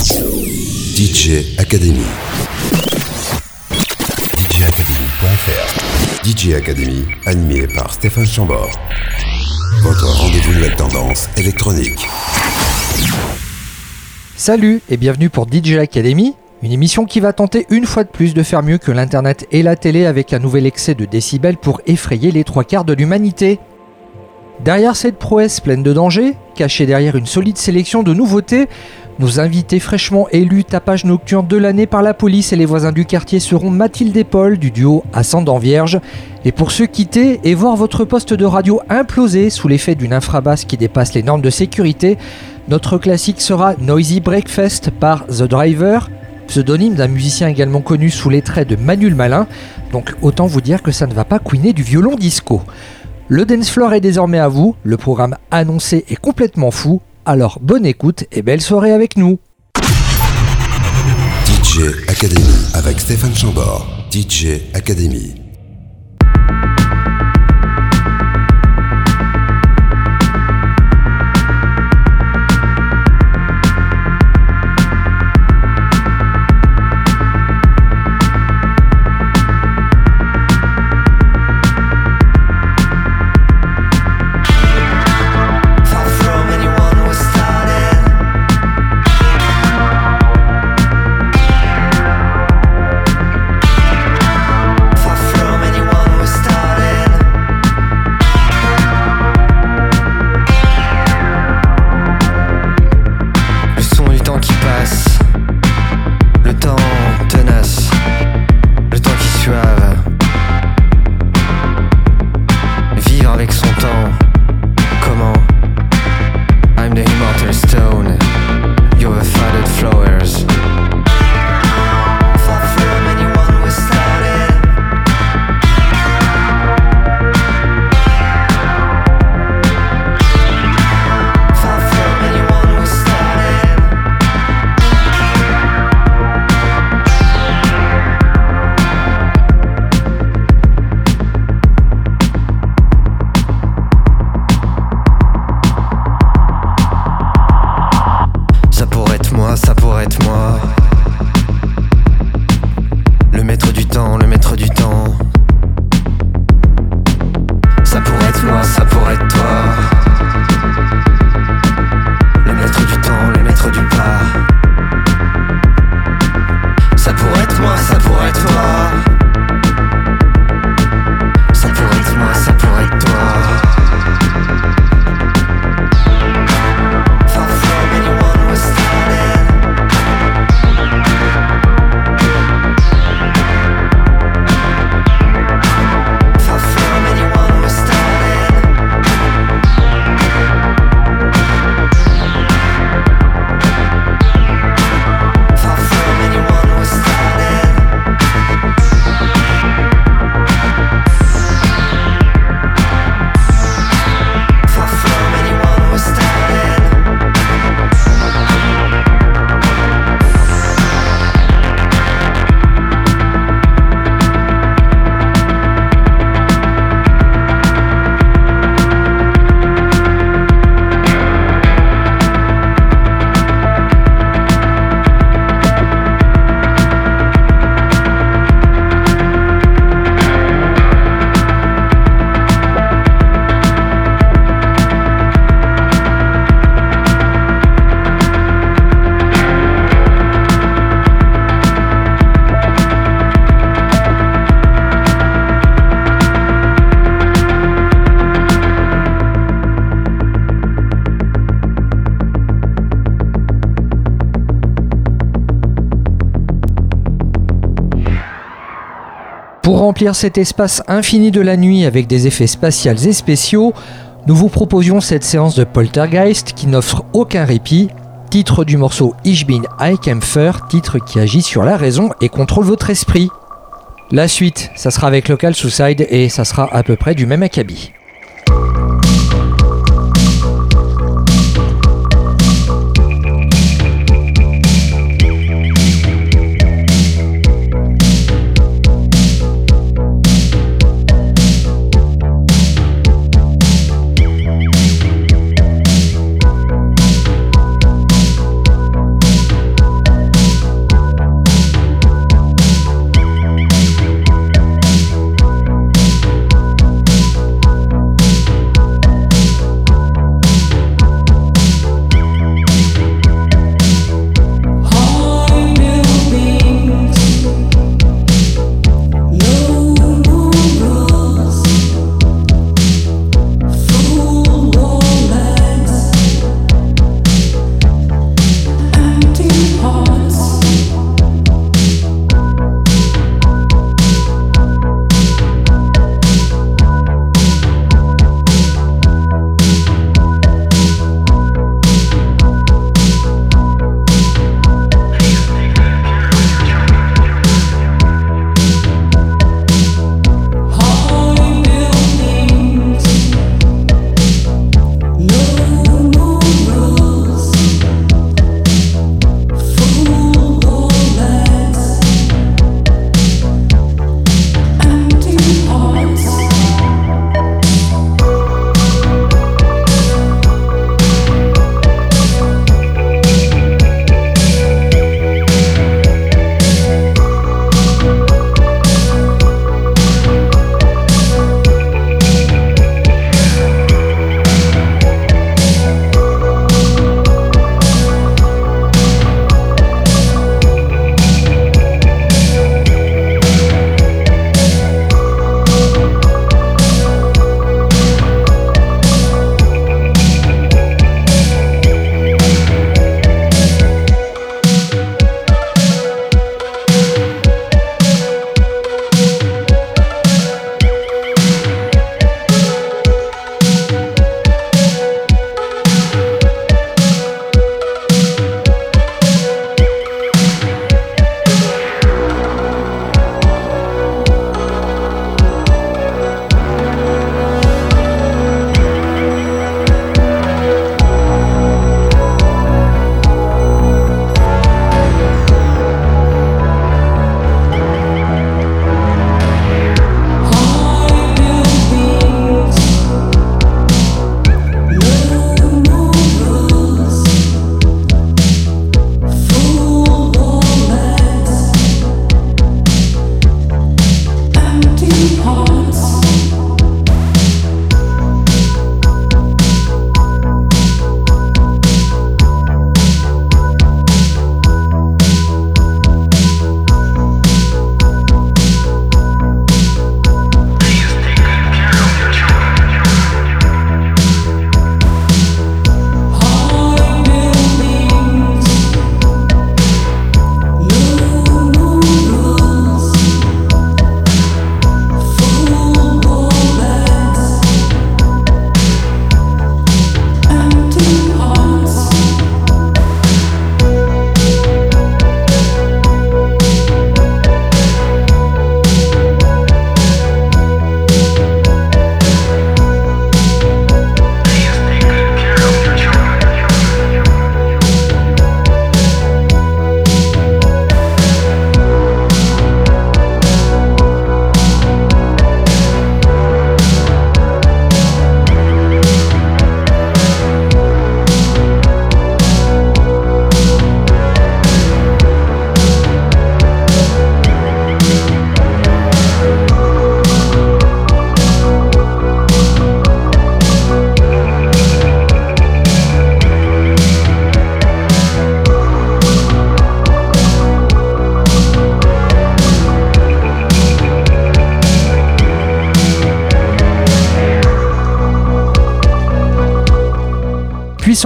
DJ Academy. DJacademy.fr DJ Academy, animé par Stéphane Chambord. Votre rendez-vous de la tendance électronique. Salut et bienvenue pour DJ Academy, une émission qui va tenter une fois de plus de faire mieux que l'internet et la télé avec un nouvel excès de décibels pour effrayer les trois quarts de l'humanité. Derrière cette prouesse pleine de dangers, cachée derrière une solide sélection de nouveautés, nos invités fraîchement élus tapage nocturne de l'année par la police et les voisins du quartier seront Mathilde et Paul du duo Ascendant Vierge. Et pour ceux quitter et voir votre poste de radio imploser sous l'effet d'une infrabasse qui dépasse les normes de sécurité, notre classique sera Noisy Breakfast par The Driver, pseudonyme d'un musicien également connu sous les traits de Manuel Malin, donc autant vous dire que ça ne va pas couiner du violon disco. Le dance floor est désormais à vous, le programme annoncé est complètement fou, alors bonne écoute et belle soirée avec nous. DJ Academy avec Stéphane Chambord. DJ Academy. Remplir cet espace infini de la nuit avec des effets spatials et spéciaux, nous vous proposions cette séance de Poltergeist qui n'offre aucun répit. Titre du morceau Ich bin Eikämpfer, titre qui agit sur la raison et contrôle votre esprit. La suite, ça sera avec Local Suicide et ça sera à peu près du même acabit.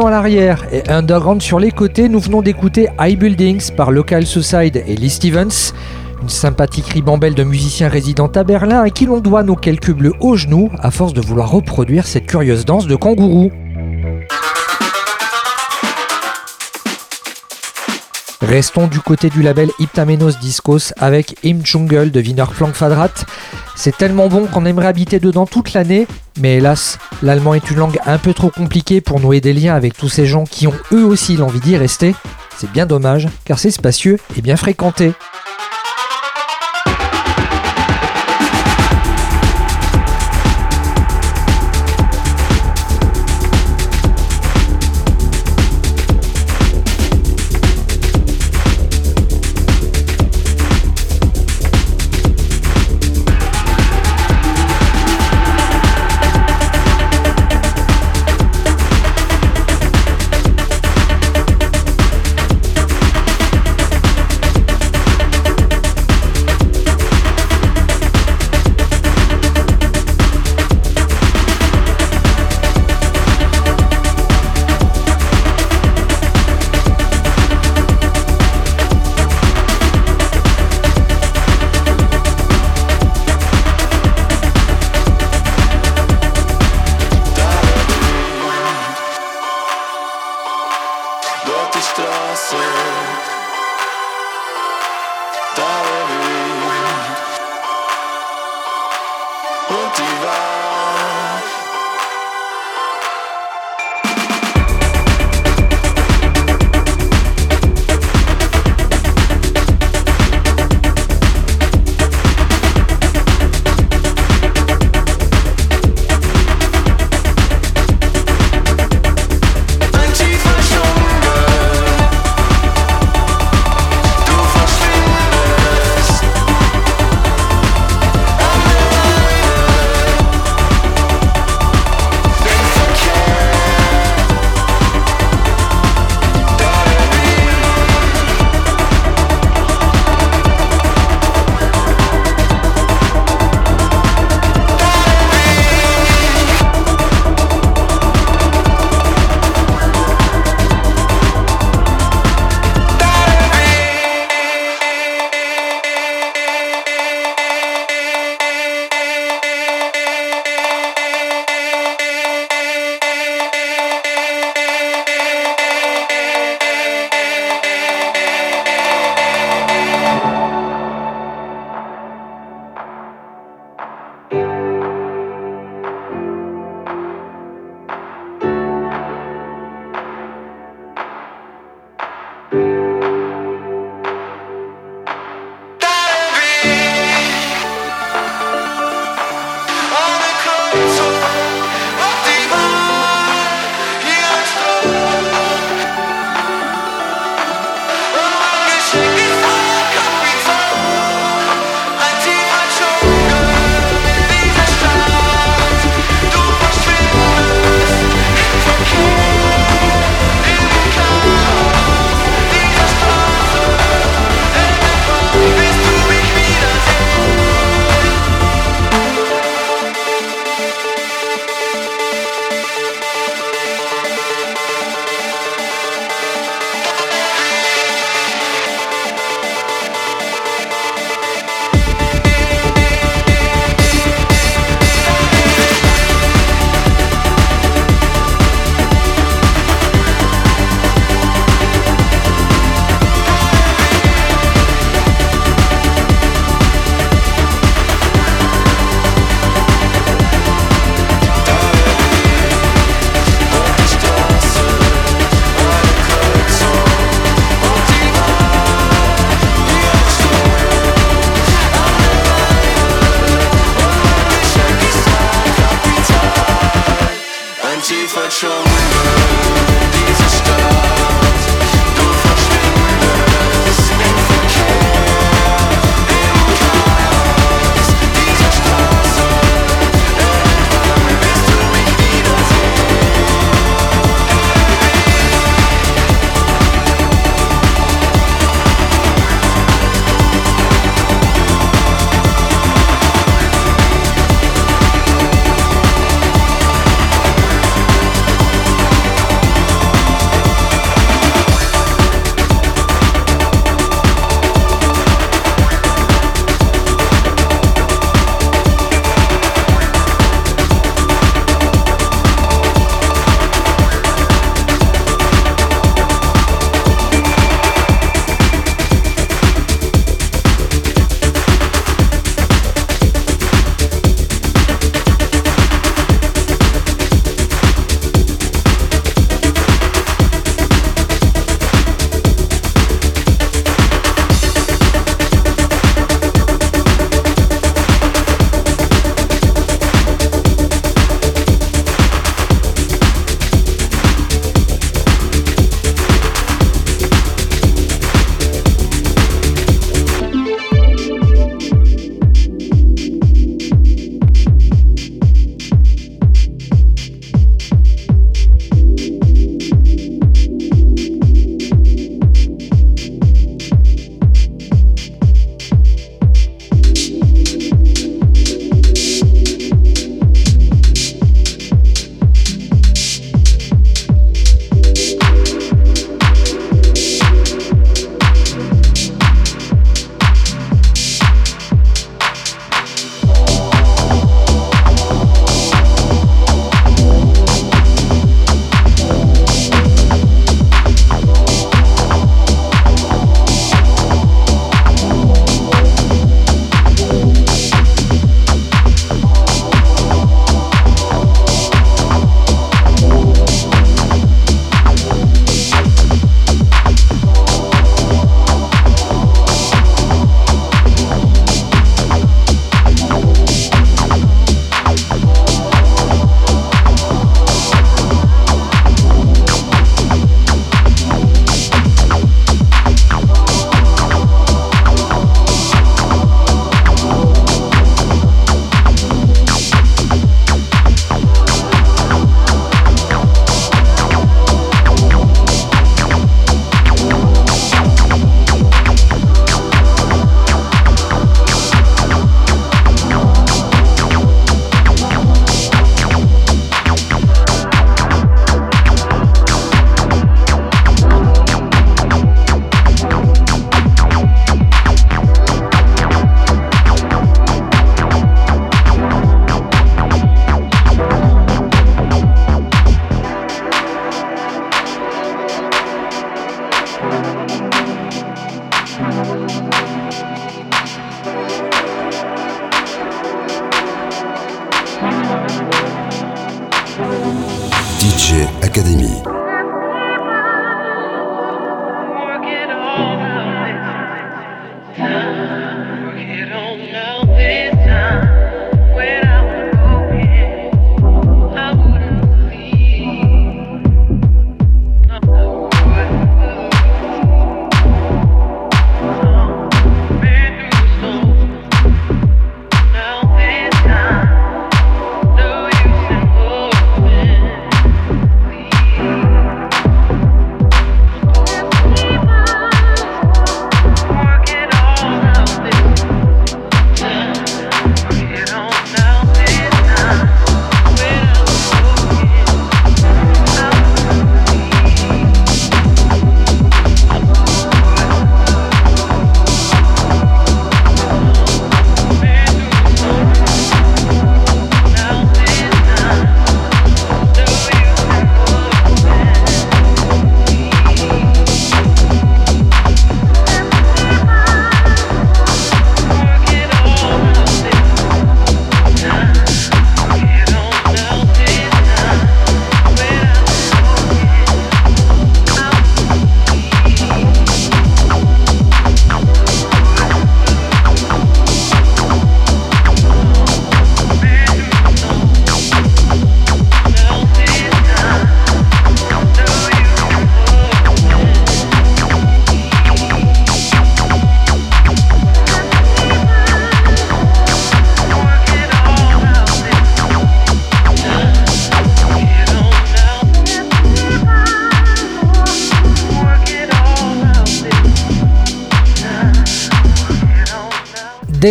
À l'arrière et underground sur les côtés, nous venons d'écouter High Buildings par Local Suicide et Lee Stevens. Une sympathique ribambelle de musiciens résidant à Berlin à qui l'on doit nos quelques bleus aux genoux à force de vouloir reproduire cette curieuse danse de kangourou. Restons du côté du label Iptamenos Discos avec Im Jungle de Wiener Fadrat. C'est tellement bon qu'on aimerait habiter dedans toute l'année, mais hélas, l'allemand est une langue un peu trop compliquée pour nouer des liens avec tous ces gens qui ont eux aussi l'envie d'y rester. C'est bien dommage, car c'est spacieux et bien fréquenté.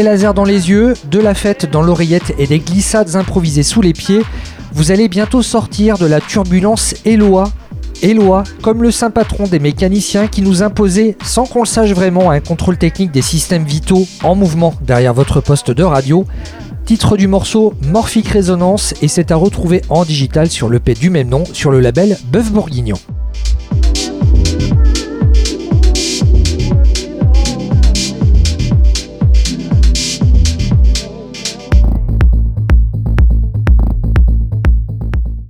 Des lasers dans les yeux, de la fête dans l'oreillette et des glissades improvisées sous les pieds, vous allez bientôt sortir de la turbulence Eloi. Eloi, comme le saint patron des mécaniciens qui nous imposait, sans qu'on le sache vraiment, un contrôle technique des systèmes vitaux en mouvement derrière votre poste de radio. Titre du morceau Morphic Résonance et c'est à retrouver en digital sur le du même nom sur le label Bœuf Bourguignon.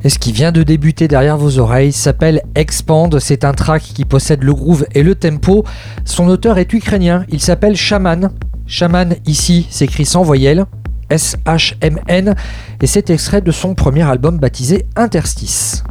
Et ce qui vient de débuter derrière vos oreilles s'appelle Expand. C'est un track qui possède le groove et le tempo. Son auteur est ukrainien. Il s'appelle Shaman. Shaman ici s'écrit sans voyelle. S-H-M-N. Et c'est extrait de son premier album baptisé Interstice.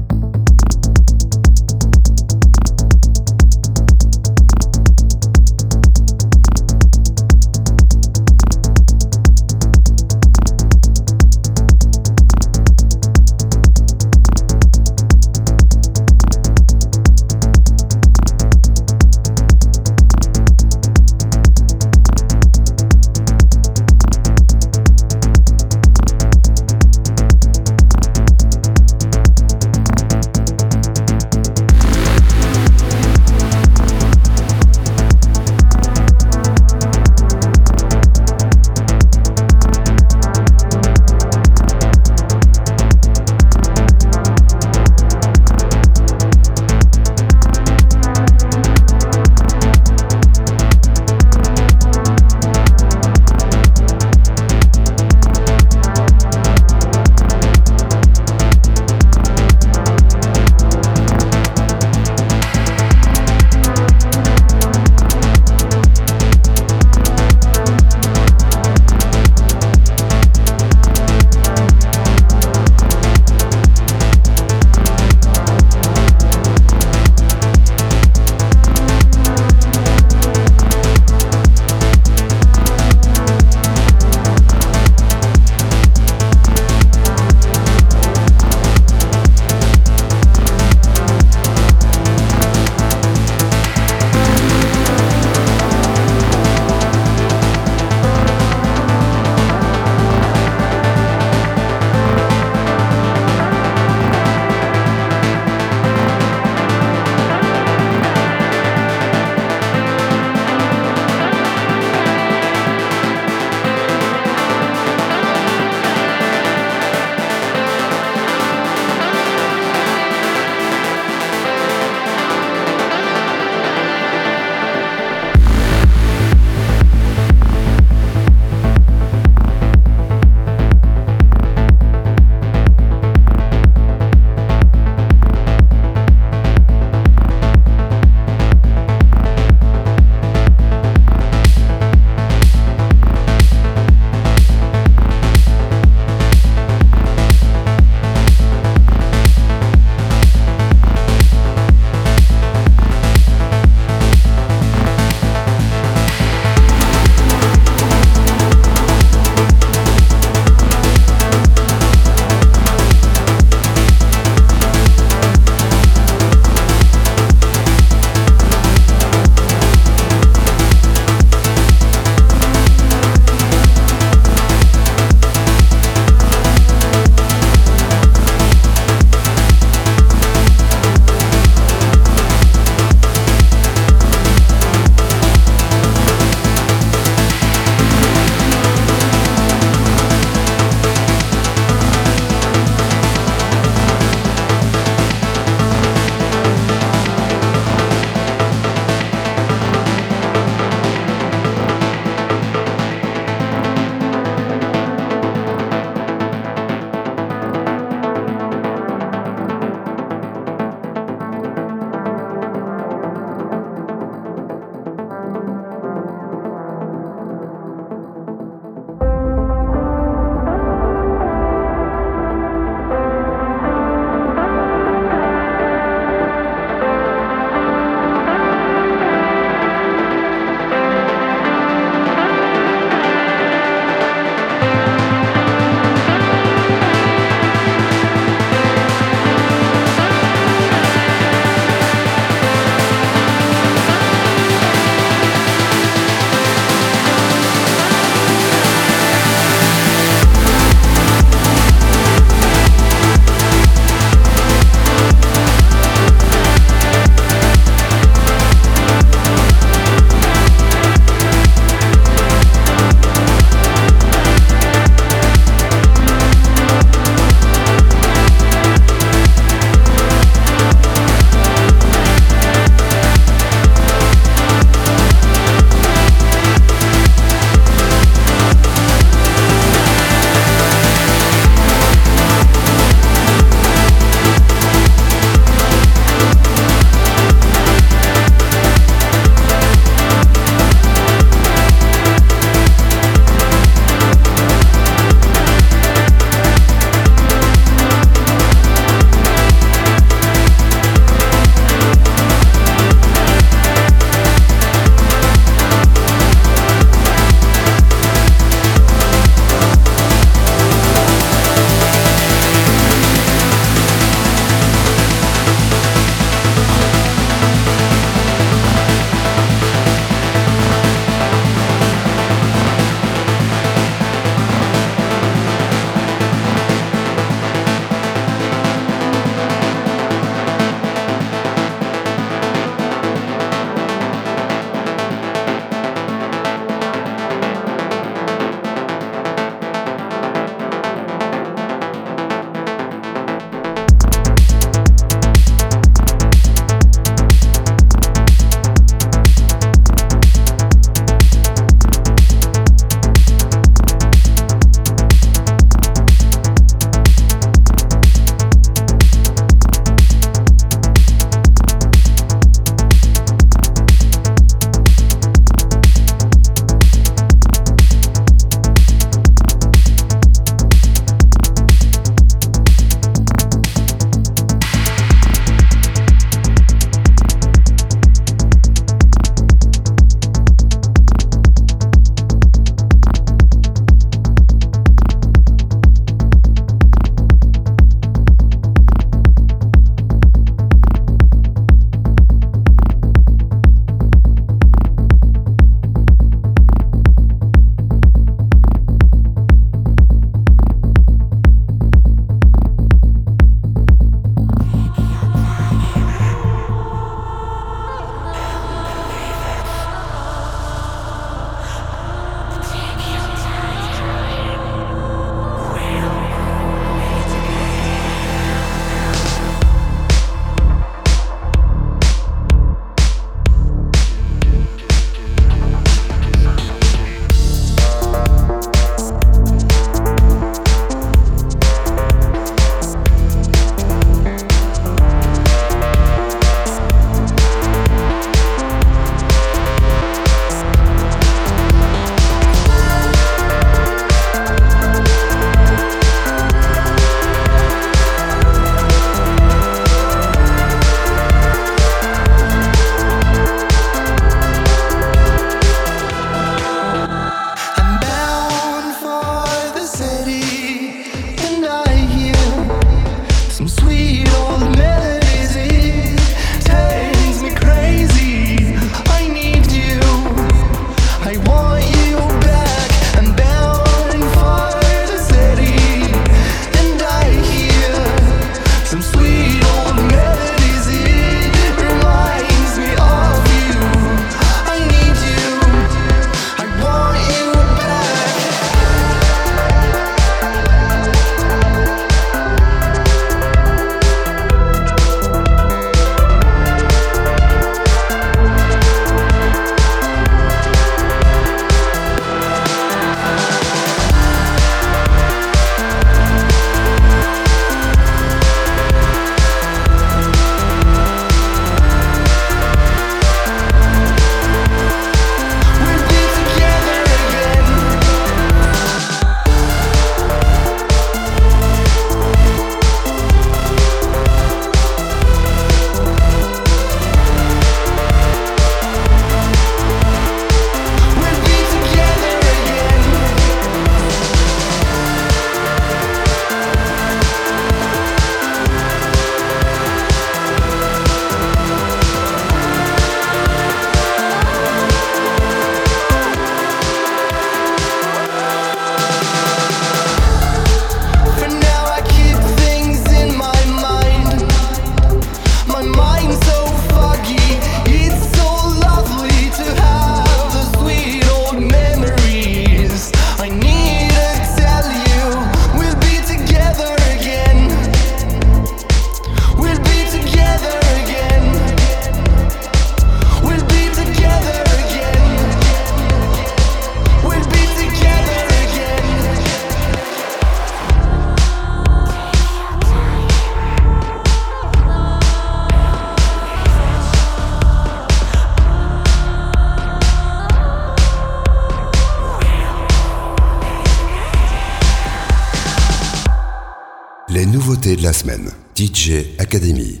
Semaine. DJ Academy.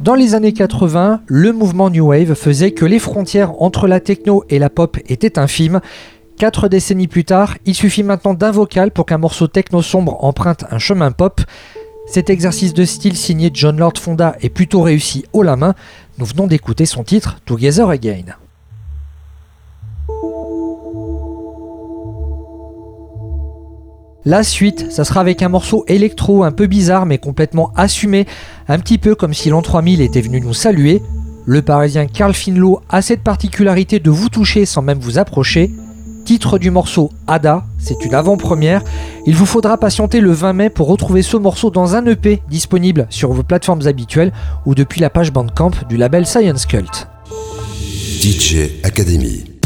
Dans les années 80, le mouvement New Wave faisait que les frontières entre la techno et la pop étaient infimes. Quatre décennies plus tard, il suffit maintenant d'un vocal pour qu'un morceau techno sombre emprunte un chemin pop. Cet exercice de style signé John Lord Fonda est plutôt réussi haut la main. Nous venons d'écouter son titre Together Again. La suite, ça sera avec un morceau électro un peu bizarre mais complètement assumé, un petit peu comme si l'an 3000 était venu nous saluer. Le parisien Carl Finlow a cette particularité de vous toucher sans même vous approcher. Titre du morceau Ada, c'est une avant-première. Il vous faudra patienter le 20 mai pour retrouver ce morceau dans un EP disponible sur vos plateformes habituelles ou depuis la page Bandcamp du label Science Cult. DJ Academy.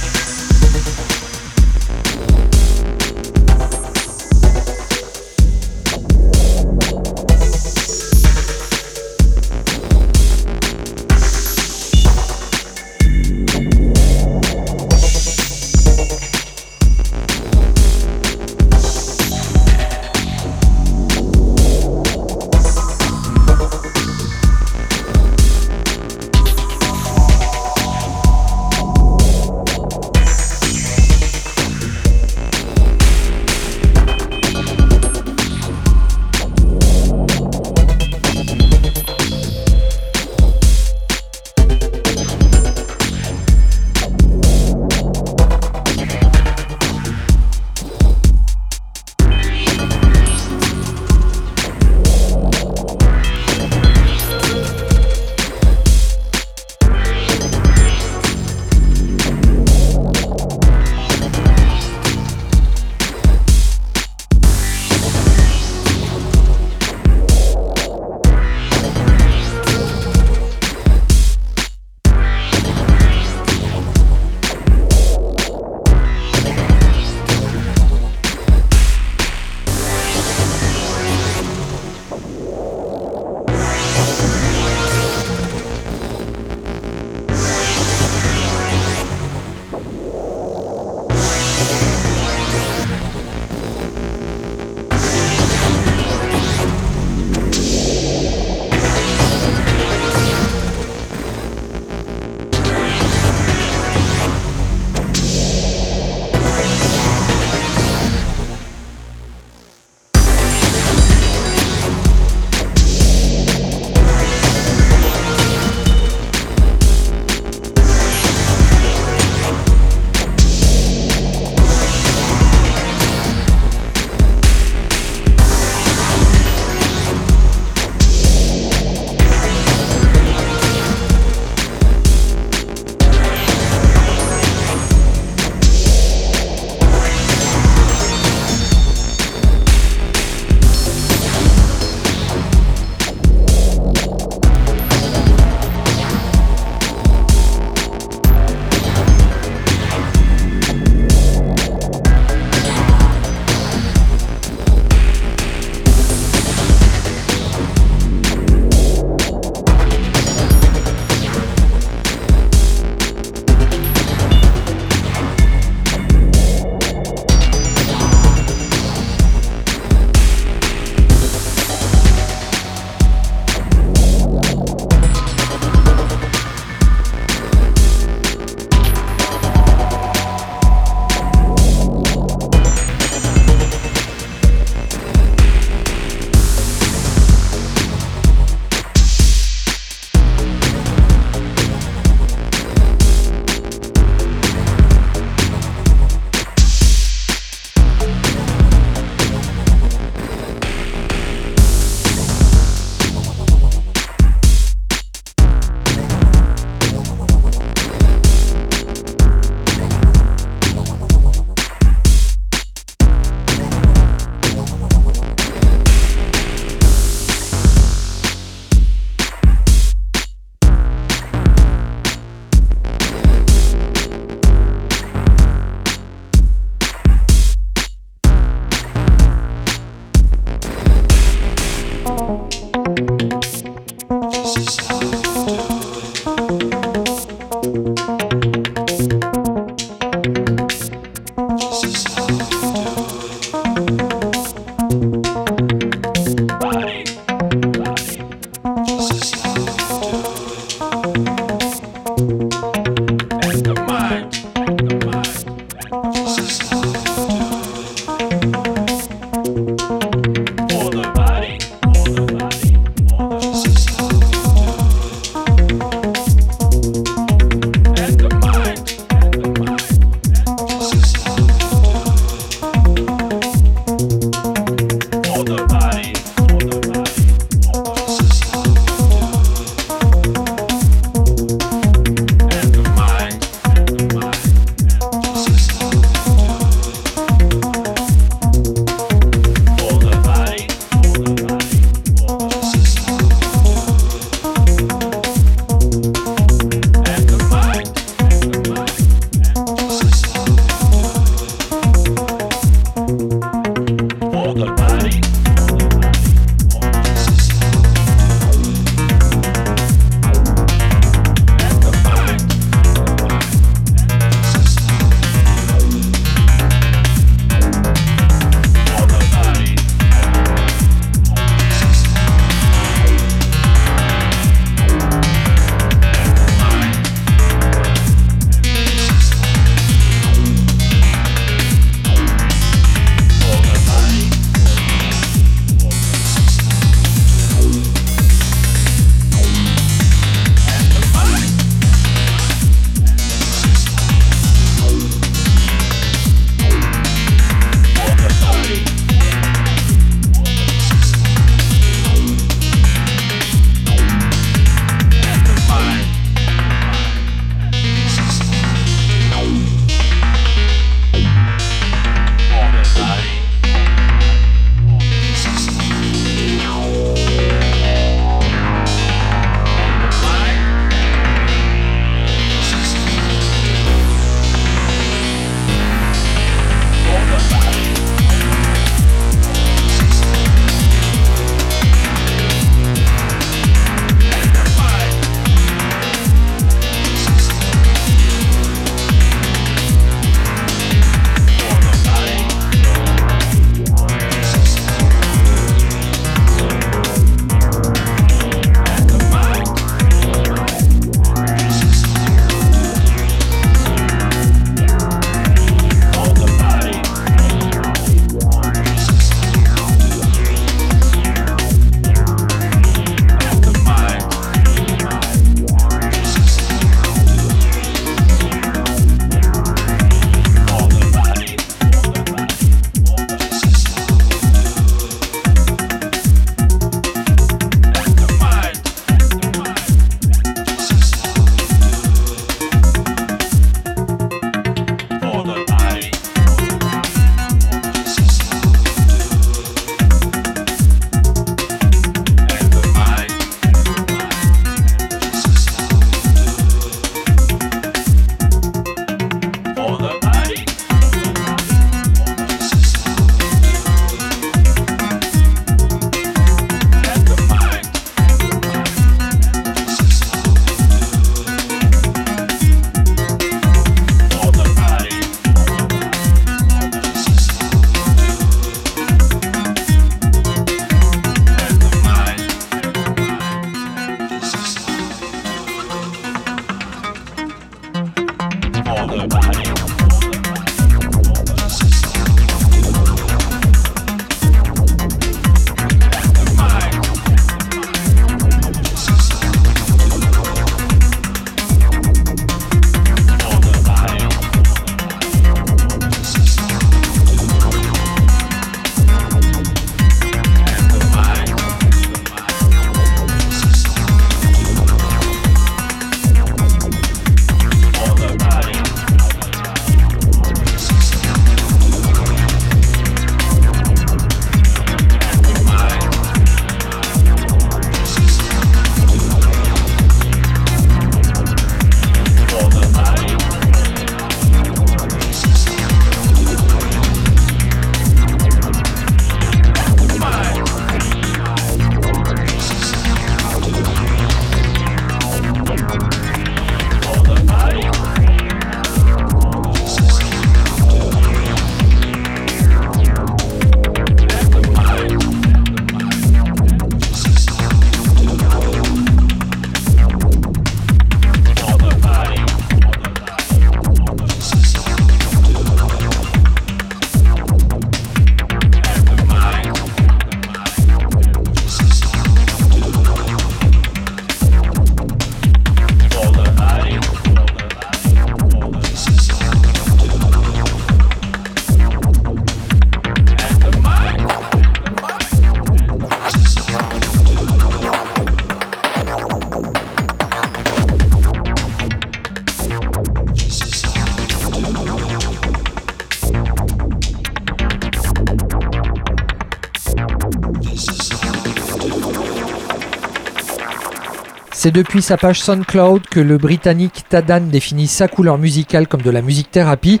C'est depuis sa page SoundCloud que le britannique Tadan définit sa couleur musicale comme de la musique thérapie.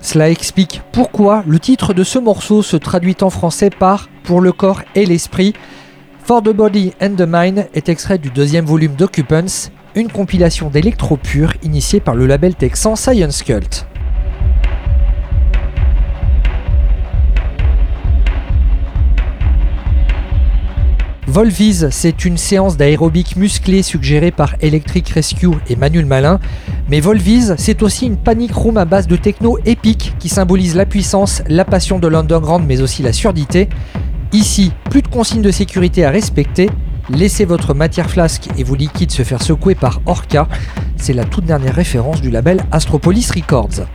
Cela explique pourquoi le titre de ce morceau se traduit en français par pour le corps et l'esprit. For the Body and the Mind est extrait du deuxième volume d'Occupants, une compilation d'électro pur initiée par le label texan Science Cult. Volviz, c'est une séance d'aérobic musclé suggérée par Electric Rescue et Manuel Malin. Mais Volviz, c'est aussi une panic room à base de techno épique qui symbolise la puissance, la passion de l'underground mais aussi la surdité. Ici, plus de consignes de sécurité à respecter. Laissez votre matière flasque et vos liquides se faire secouer par Orca. C'est la toute dernière référence du label Astropolis Records.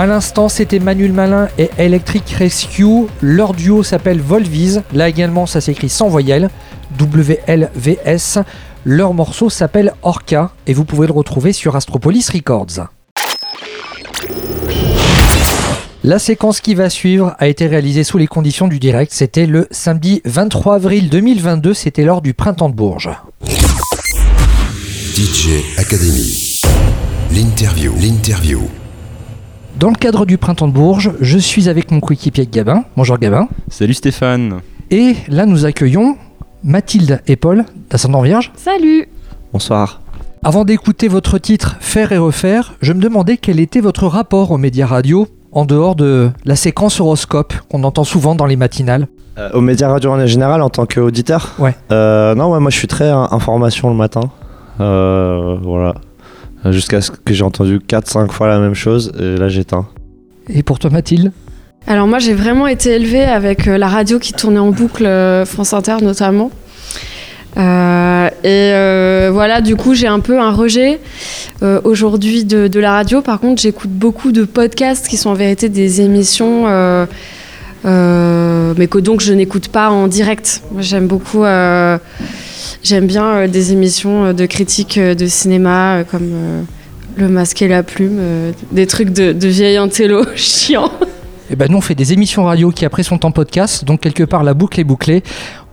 À l'instant, c'était Manuel Malin et Electric Rescue. Leur duo s'appelle Volviz. Là également, ça s'écrit sans voyelle. W-L-V-S. Leur morceau s'appelle Orca et vous pouvez le retrouver sur Astropolis Records. La séquence qui va suivre a été réalisée sous les conditions du direct. C'était le samedi 23 avril 2022. C'était lors du printemps de Bourges. DJ Academy. L'interview. L'interview. Dans le cadre du printemps de Bourges, je suis avec mon coéquipier Gabin. Bonjour Gabin. Salut Stéphane. Et là, nous accueillons Mathilde et Paul d'Ascendant Vierge. Salut Bonsoir. Avant d'écouter votre titre Faire et refaire, je me demandais quel était votre rapport aux médias radio en dehors de la séquence horoscope qu'on entend souvent dans les matinales. Euh, aux médias radio en général, en tant qu'auditeur Ouais. Euh, non, ouais, moi je suis très information le matin. Euh, voilà. Jusqu'à ce que j'ai entendu 4-5 fois la même chose, et là j'éteins. Et pour toi Mathilde Alors moi j'ai vraiment été élevée avec euh, la radio qui tournait en boucle, euh, France Inter notamment. Euh, et euh, voilà, du coup j'ai un peu un rejet euh, aujourd'hui de, de la radio. Par contre j'écoute beaucoup de podcasts qui sont en vérité des émissions, euh, euh, mais que donc je n'écoute pas en direct. Moi j'aime beaucoup, euh, j'aime bien euh, des émissions euh, de critique euh, de cinéma comme euh, Le Masque et la Plume, euh, des trucs de, de vieille intello chiant. Eh ben nous on fait des émissions radio qui après sont en podcast, donc quelque part la boucle est bouclée.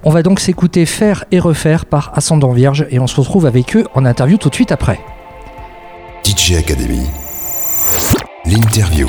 On va donc s'écouter Faire et refaire par Ascendant Vierge et on se retrouve avec eux en interview tout de suite après. DJ Academy. L'interview.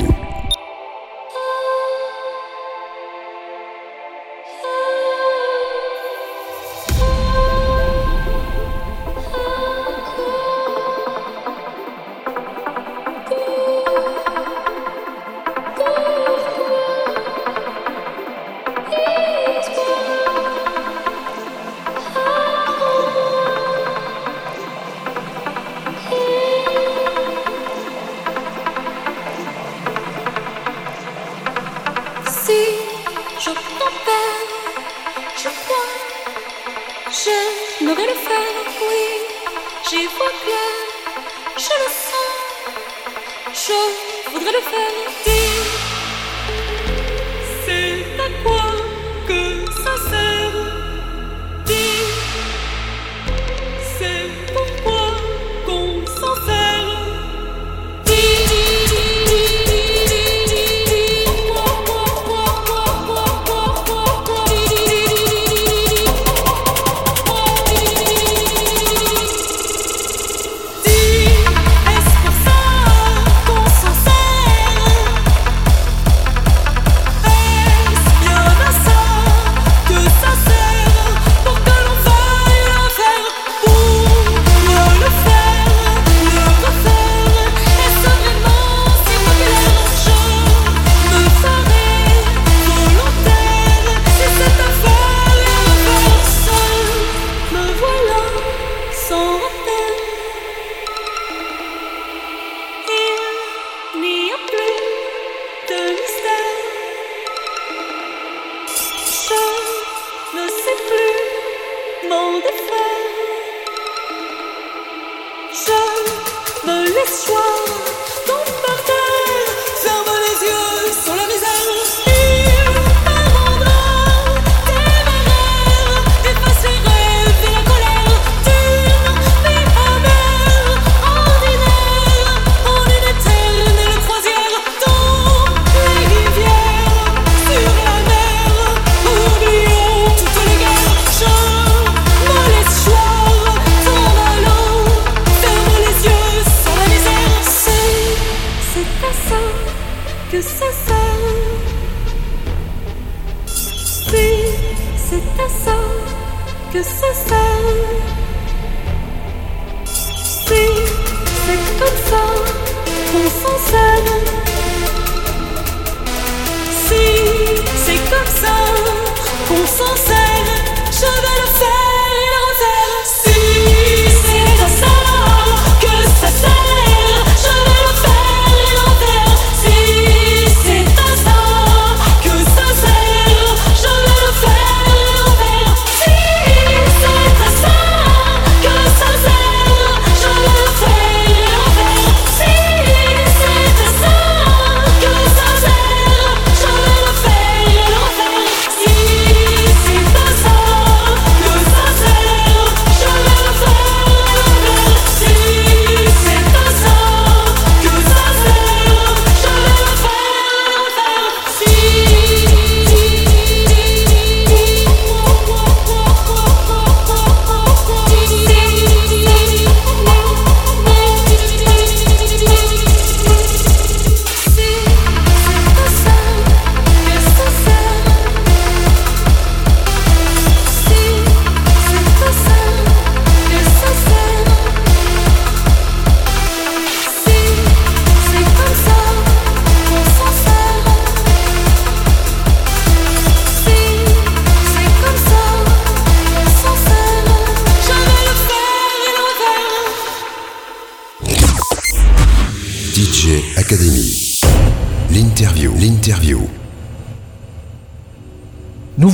Sens, je voudrais le faire dire.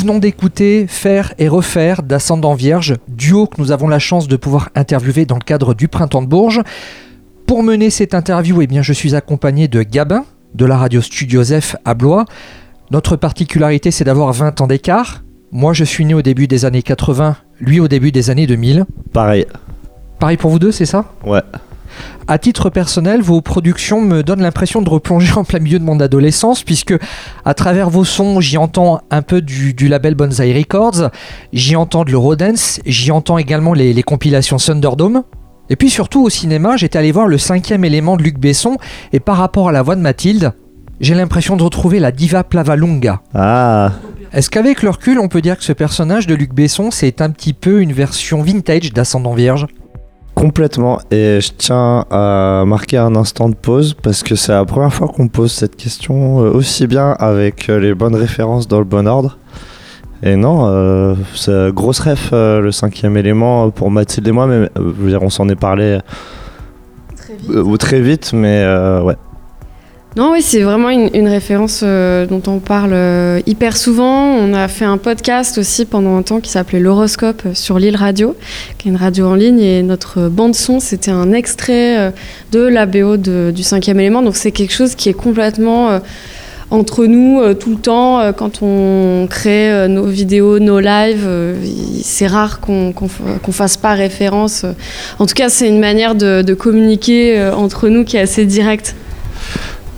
Venons d'écouter Faire et refaire d'Ascendant Vierge, duo que nous avons la chance de pouvoir interviewer dans le cadre du Printemps de Bourges. Pour mener cette interview, eh bien, je suis accompagné de Gabin, de la radio Studio Zef à Blois. Notre particularité, c'est d'avoir 20 ans d'écart. Moi, je suis né au début des années 80, lui au début des années 2000. Pareil. Pareil pour vous deux, c'est ça? Ouais. À titre personnel, vos productions me donnent l'impression de replonger en plein milieu de mon adolescence, puisque à travers vos sons, j'y entends un peu du, du label Bonsai Records, j'y entends de l'Eurodance, j'y entends également les, les compilations Thunderdome. Et puis surtout au cinéma, j'étais allé voir le cinquième élément de Luc Besson, et par rapport à la voix de Mathilde, j'ai l'impression de retrouver la diva Plavalunga. Ah, Est-ce qu'avec le recul, on peut dire que ce personnage de Luc Besson, c'est un petit peu une version vintage d'Ascendant Vierge? Complètement. Et je tiens à marquer un instant de pause parce que c'est la première fois qu'on pose cette question euh, aussi bien avec euh, les bonnes références dans le bon ordre. Et non, euh, c'est grosse ref euh, le cinquième élément pour Mathilde et moi, mais euh, je veux dire, on s'en est parlé Très vite. ou très vite, mais euh, ouais. Non, oui, c'est vraiment une, référence euh, dont on parle euh, hyper souvent. On a fait un podcast aussi pendant un temps qui s'appelait L'Horoscope euh, sur l'île Radio, qui est une radio en ligne. Et notre bande-son, c'était un extrait de la BO de- du cinquième élément. Donc c'est quelque chose qui est complètement entre nous tout le temps. Quand on crée nos vidéos, nos lives, c'est rare qu'on qu'on fasse pas référence. En tout cas, c'est une manière de, de communiquer entre nous qui est assez directe.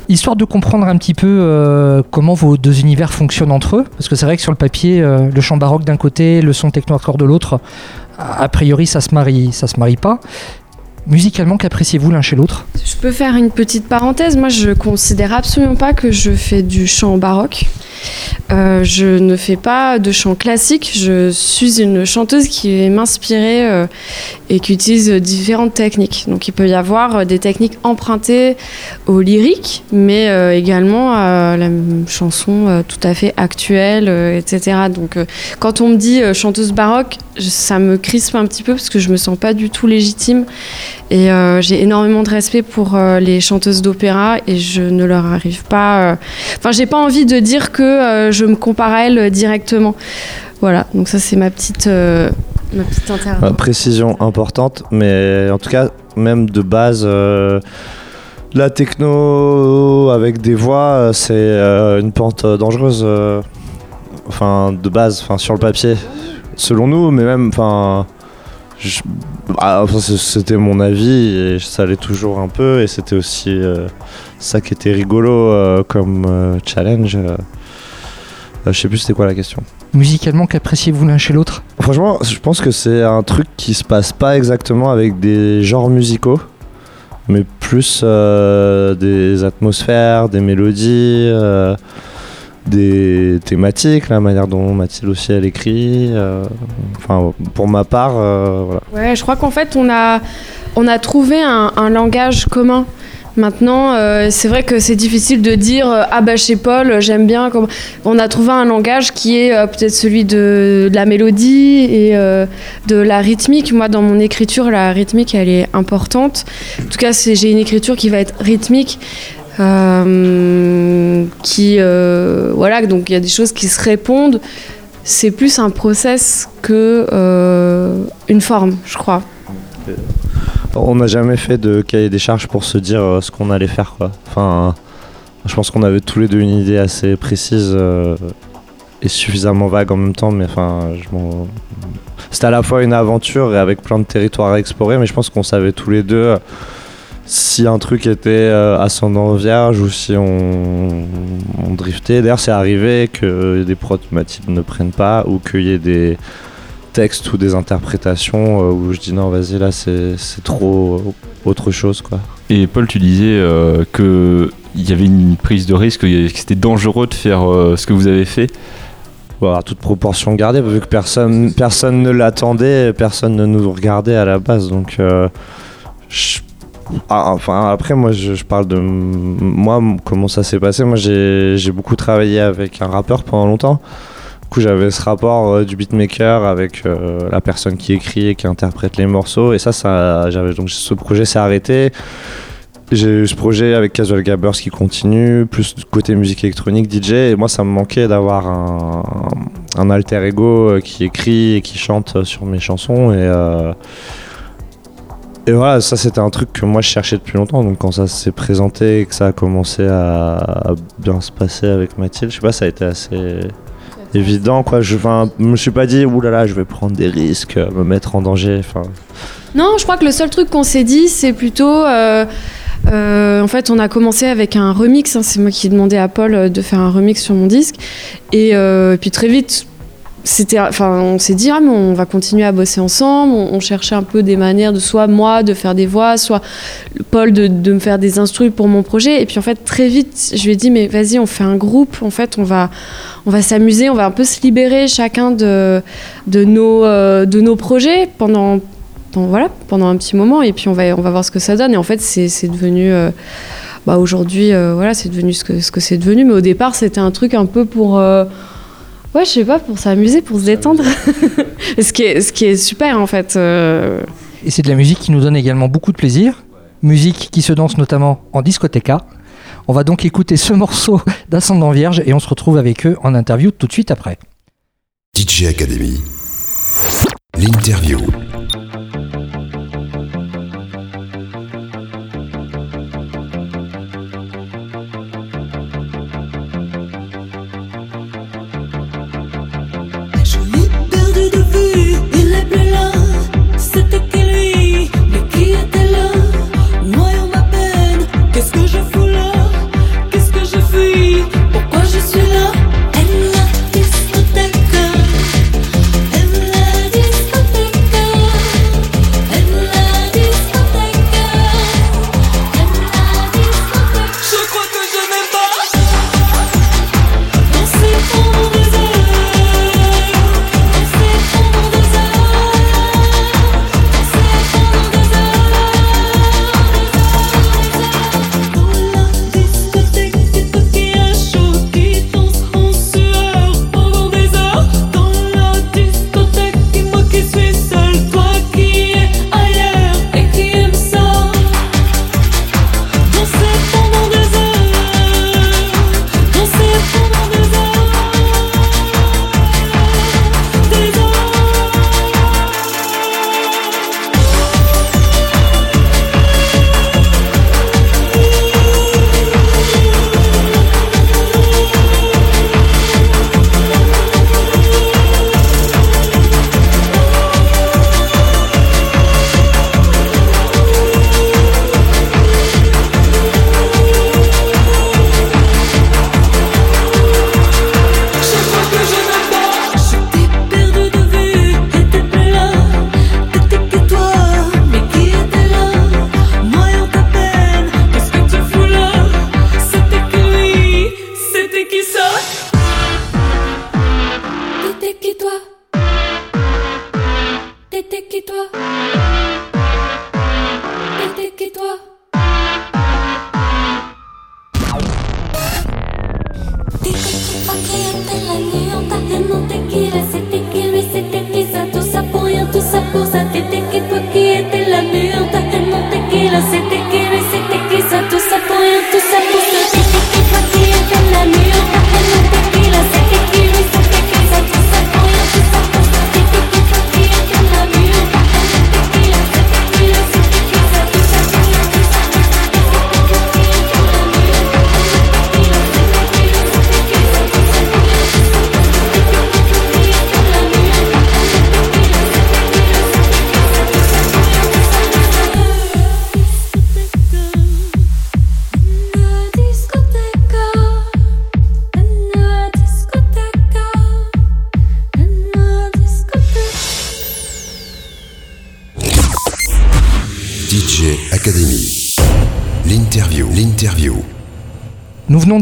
Histoire de comprendre un petit peu euh, comment vos deux univers fonctionnent entre eux, parce que c'est vrai que sur le papier, euh, le chant baroque d'un côté, le son techno-hardcore de l'autre, a priori ça se marie, ça se marie pas. Musicalement, qu'appréciez-vous l'un chez l'autre? Je peux faire une petite parenthèse. Moi, je considère absolument pas que je fais du chant baroque. Euh, je ne fais pas de chant classique. Je suis une chanteuse qui va m'inspirer euh, et qui utilise différentes techniques. Donc, il peut y avoir des techniques empruntées au lyrique, mais euh, également à la chanson tout à fait actuelle, etc. Donc, quand on me dit chanteuse baroque, ça me crispe un petit peu parce que je me sens pas du tout légitime. Et euh, j'ai énormément de respect pour euh, les chanteuses d'opéra et je ne leur arrive pas. euh, Enfin, j'ai pas envie de dire que je me compare à elles directement. Voilà, donc ça c'est ma petite, ma petite précision importante, mais en tout cas, même de base, la techno avec des voix, c'est une pente dangereuse. enfin, de base, enfin sur le papier, selon nous, mais même, enfin, je- ah, c'était mon avis et ça l'est toujours un peu, et c'était aussi euh, ça qui était rigolo euh, comme euh, challenge. je sais plus c'était quoi la question. Musicalement, qu'appréciez-vous l'un chez l'autre? Franchement, je pense que c'est un truc qui se passe pas exactement avec des genres musicaux, mais plus des atmosphères, des mélodies, des thématiques, la manière dont Mathilde aussi elle écrit. euh, Enfin, pour ma part, euh, voilà. Ouais, je crois qu'en fait on a, on a trouvé un, langage commun. Maintenant, euh, c'est vrai que c'est difficile de dire ah bah chez Paul j'aime bien. On a trouvé un langage qui est peut-être celui de, la mélodie et de la rythmique. Moi, dans mon écriture, la rythmique elle est importante. En tout cas, j'ai une écriture qui va être rythmique. Euh, qui euh, voilà donc il y a des choses qui se répondent. C'est plus un process que euh, une forme je crois. On n'a jamais fait de cahier des charges pour se dire ce qu'on allait faire, quoi. Enfin, je pense qu'on avait tous les deux une idée assez précise et suffisamment vague en même temps, mais enfin, je m'en- c'était à la fois une aventure et avec plein de territoires à explorer, mais je pense qu'on savait tous les deux si un truc était euh, ascendant vierge ou si on, on driftait. D'ailleurs, c'est arrivé que des prods Mathilde ne prennent pas ou qu'il y ait des textes ou des interprétations euh, où je dis non, vas-y, là, c'est trop autre chose, quoi. Et Paul, tu disais euh, que il y avait une prise de risque, que c'était dangereux de faire euh, ce que vous avez fait. Voilà, toute proportion gardée, vu que personne, personne ne l'attendait, personne ne nous regardait à la base. Donc, je- ah, enfin, après, moi, je, parle de moi, comment ça s'est passé. Moi, j'ai beaucoup travaillé avec un rappeur pendant longtemps. Du coup, j'avais ce rapport euh, du beatmaker avec euh, la personne qui écrit et qui interprète les morceaux. Et ça, ça j'avais donc ce projet s'est arrêté. j'ai eu ce projet avec Casual Gabbers qui continue, plus côté musique électronique, DJ. Et moi, ça me manquait d'avoir un, un alter ego euh, qui écrit et qui chante sur mes chansons. Et, et voilà, ça c'était un truc que moi je cherchais depuis longtemps. Donc quand ça s'est présenté et que ça a commencé à, bien se passer avec Mathilde, je sais pas, ça a été assez évident. Quoi. Je me suis pas dit, oulala, je vais prendre des risques, me mettre en danger. Non, je crois que le seul truc qu'on s'est dit, c'est plutôt. euh, euh, en fait, on a commencé avec un remix. hein, c'est moi qui ai demandé à Paul euh, de faire un remix sur mon disque. Et puis très vite, c'était, enfin, on s'est dit, ah, mais on va continuer à bosser ensemble. On, cherchait un peu des manières de soit moi de faire des voix, soit Paul de, de me faire des instrus pour mon projet. Et puis en fait, très vite, je lui ai dit, mais vas-y, on fait un groupe. En fait, on va, on va s'amuser, on va un peu se libérer chacun de, de, nos, euh, de nos projets pendant, pendant, voilà, pendant un petit moment. Et puis on va, on va voir ce que ça donne. Et en fait, c'est c'est devenu. euh, bah aujourd'hui, euh, voilà, c'est devenu ce que, ce que c'est devenu. Mais au départ, c'était un truc un peu pour. Ouais, je sais pas, pour s'amuser, pour se détendre. ce, qui est, ce qui est super, en fait. euh, Et c'est de la musique qui nous donne également beaucoup de plaisir. Musique qui se danse notamment en discothèque. On va donc écouter ce morceau d'Ascendant Vierge et on se retrouve avec eux en interview tout de suite après. DJ Academy. L'interview.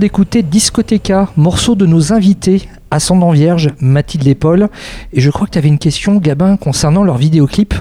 D'écouter Discoteca, morceau de nos invités, Ascendant Vierge, Mathilde Lépaule. Et je crois que tu avais une question, Gabin, concernant leur vidéoclip.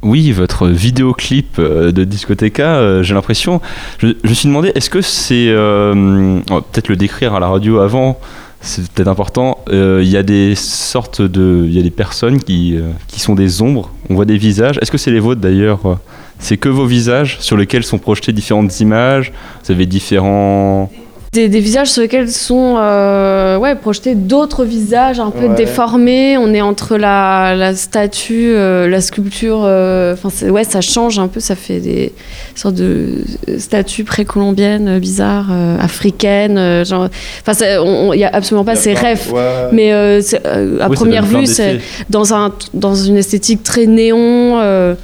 Oui, votre vidéoclip euh, de Discoteca, euh, j'ai l'impression. Je, me suis demandé, est-ce que c'est. euh, peut-être le décrire à la radio avant, c'est peut-être important. Euh, Il y a des sortes de, il y a des personnes qui, qui sont des ombres. On voit des visages. Est-ce que c'est les vôtres d'ailleurs C'est que vos visages sur lesquels sont projetées différentes images. Vous avez différents. Des, des visages sur lesquels sont euh, ouais, projetés d'autres visages un peu Ouais. déformés. On est entre la, la statue, euh, la sculpture. euh, Enfin, ouais, ça change un peu. Ça fait des sortes de statues précolombiennes bizarres, euh, africaines. genre. Enfin, il n'y a absolument pas ces rêves. Mais euh, euh, à Oui, première vue, c'est dans, un, dans une esthétique très néon, euh,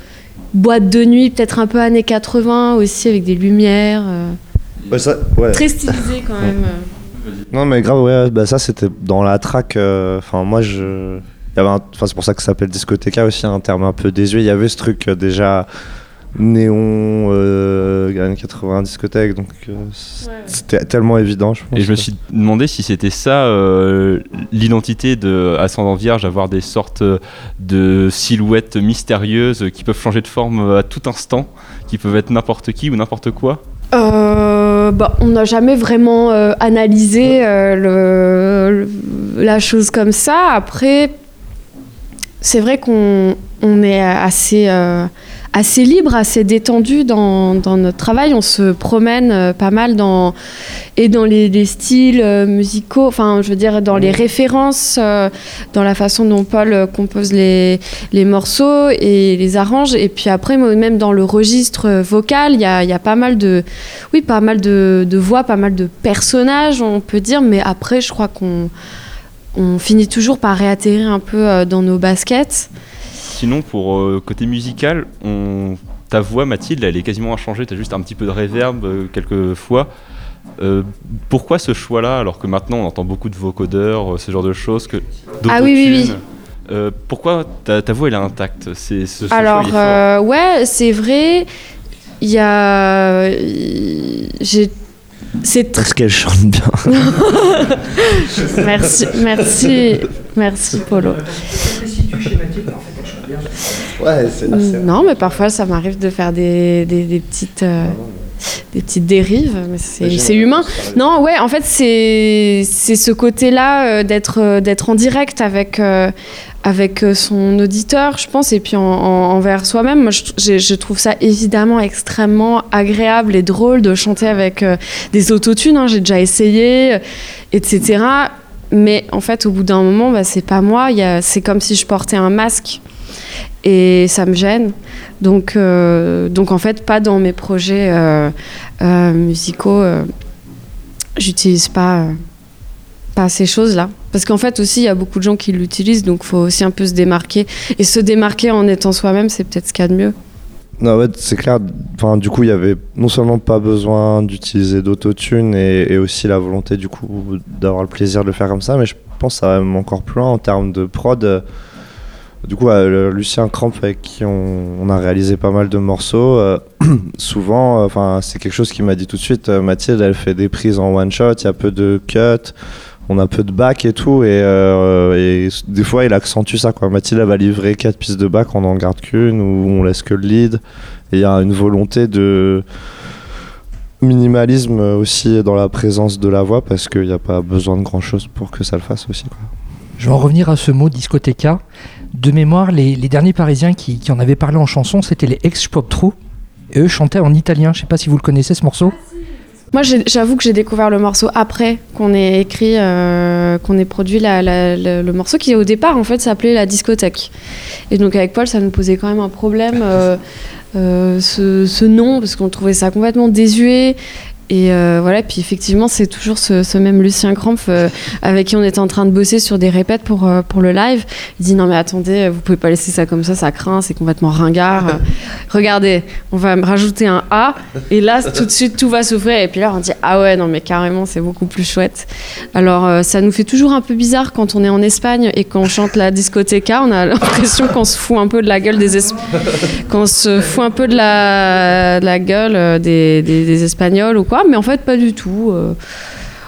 boîte de nuit, peut-être un peu années 80 aussi, avec des lumières. Ouais, ça- ouais. très stylisé quand même. Non mais grave ouais bah ça c'était dans la track euh, enfin moi je il y avait un- enfin c'est pour ça que ça s'appelle discothéca aussi un terme un peu désuet il y avait ce truc euh, déjà néon euh, années 80 discothèque donc euh, c'était tellement évident je pense Et je me suis demandé si c'était ça euh, l'identité de Ascendant Vierge, avoir des sortes de silhouettes mystérieuses qui peuvent changer de forme à tout instant, qui peuvent être n'importe qui ou n'importe quoi. Euh, bah, on n'a jamais vraiment euh, analysé euh, le- le- la chose comme ça. Après, c'est vrai qu'on on est assez, euh, assez libre, assez détendu dans, dans notre travail. On se promène euh, pas mal dans, et dans les, les styles euh, musicaux, enfin, je veux dire, dans les références, euh, dans la façon dont Paul compose les, les morceaux et les arrange. Et puis après, même dans le registre vocal, il y a, il y a pas mal de, oui, pas mal de, de voix, pas mal de personnages, on peut dire. Mais après, je crois qu'on on finit toujours par réatterrir un peu dans nos baskets. Sinon, pour euh, côté musical, on... ta voix, Mathilde, elle est quasiment inchangée. Tu as juste un petit peu de reverb euh, quelques fois. Euh, pourquoi ce choix-là alors que maintenant on entend beaucoup de vocodeurs, euh, ce genre de choses que Ah oui, oui, oui. Euh, pourquoi ta, ta voix elle est intacte? C'est ce, ce Alors, choix, il est fort. euh, ouais, c'est vrai. Il y a. J'ai. C'est parce qu'elle chante bien Merci, merci, merci Polo. Ouais c'est Non, mais parfois ça m'arrive de faire des, des, des petites, euh, des petites dérives, mais c'est c'est humain. Non, ouais, en fait, c'est c'est ce côté-là euh, d'être euh, d'être en direct avec, euh, avec son auditeur, je pense, et puis en, en- envers soi-même. Moi, je, trouve ça évidemment extrêmement agréable et drôle de chanter avec euh, des autotunes. hein, J'ai déjà essayé, etc. Mais en fait, au bout d'un moment, bah, c'est pas moi. C'est comme si je portais un masque. Et ça me gêne. Donc, euh, donc en fait, pas dans mes projets euh, euh, musicaux. J'utilise pas, pas ces choses-là. Parce qu'en fait aussi, il y a beaucoup de gens qui l'utilisent, donc il faut aussi un peu se démarquer. Et se démarquer en étant soi-même, c'est peut-être ce qu'il y a de mieux. Non, ouais, c'est clair. Enfin, du coup, il y avait non seulement pas besoin d'utiliser d'autotune et, et aussi la volonté, du coup, d'avoir le plaisir de le faire comme ça, mais je pense que ça va même encore plus loin en termes de prod. Du coup, euh, Lucien Cramp, avec qui on, a réalisé pas mal de morceaux, euh, souvent, euh, enfin, c'est quelque chose qui m'a dit tout de suite. Mathilde, elle fait des prises en one shot, il y a peu de cut. On a peu de bac et tout, et, des fois il accentue ça. Quoi. Mathilde elle va livrer quatre pistes de bac, on n'en garde qu'une, ou on laisse que le lead. Il y a une volonté de minimalisme aussi dans la présence de la voix parce qu'il n'y a pas besoin de grand chose pour que ça le fasse aussi. Je vais en revenir à ce mot discothéca. De mémoire, les, derniers Parisiens qui, en avaient parlé en chanson, c'était les ex-pop trou. Et eux chantaient en italien. Je sais pas si vous le connaissez ce morceau. Moi, j'avoue que j'ai découvert le morceau après qu'on ait écrit, euh, qu'on ait produit le morceau qui, au départ, en fait, s'appelait La discothèque. Et donc, avec Paul, ça nous posait quand même un problème, euh, euh, ce, ce nom, parce qu'on trouvait ça complètement désuet. Et euh, voilà, puis effectivement, c'est toujours ce, ce même Lucien Krampf euh, avec qui on était en train de bosser sur des répètes pour, euh, pour le live. Il dit Non, mais attendez, vous pouvez pas laisser ça comme ça, ça craint, c'est complètement ringard. Regardez, on va me rajouter un A, et là, tout de suite, tout va s'ouvrir. Et puis là, on dit Ah ouais, non, mais carrément, c'est beaucoup plus chouette. Alors, ça nous fait toujours un peu bizarre quand on est en Espagne et qu'on chante la discothèque. On a l'impression qu'on se fout un peu de la gueule des es- qu'on se fout un peu de la, de la gueule des, des- des Espagnols ou quoi, mais en fait, pas du tout. euh.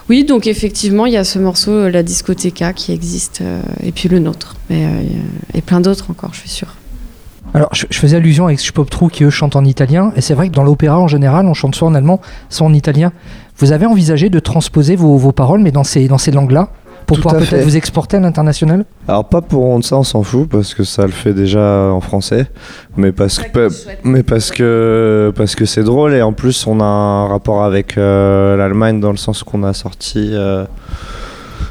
Oui, donc effectivement, il y a ce morceau, euh, la discothèque, qui existe, euh, et puis le nôtre, mais, et plein d'autres encore, je suis sûre. Alors, je, faisais allusion à ex-pop trou qui eux chantent en italien. Et c'est vrai que dans l'opéra en général, on chante soit en allemand, soit en italien. Vous avez envisagé de transposer vos, vos paroles, mais dans ces, dans ces langues-là? Pour Tout pouvoir à peut-être fait. vous exporter à l'international Alors pas pour rendre ça, on s'en fout parce que ça le fait déjà en français, mais parce que mais parce que parce que c'est drôle et en plus on a un rapport avec euh, l'Allemagne dans le sens qu'on a sorti euh,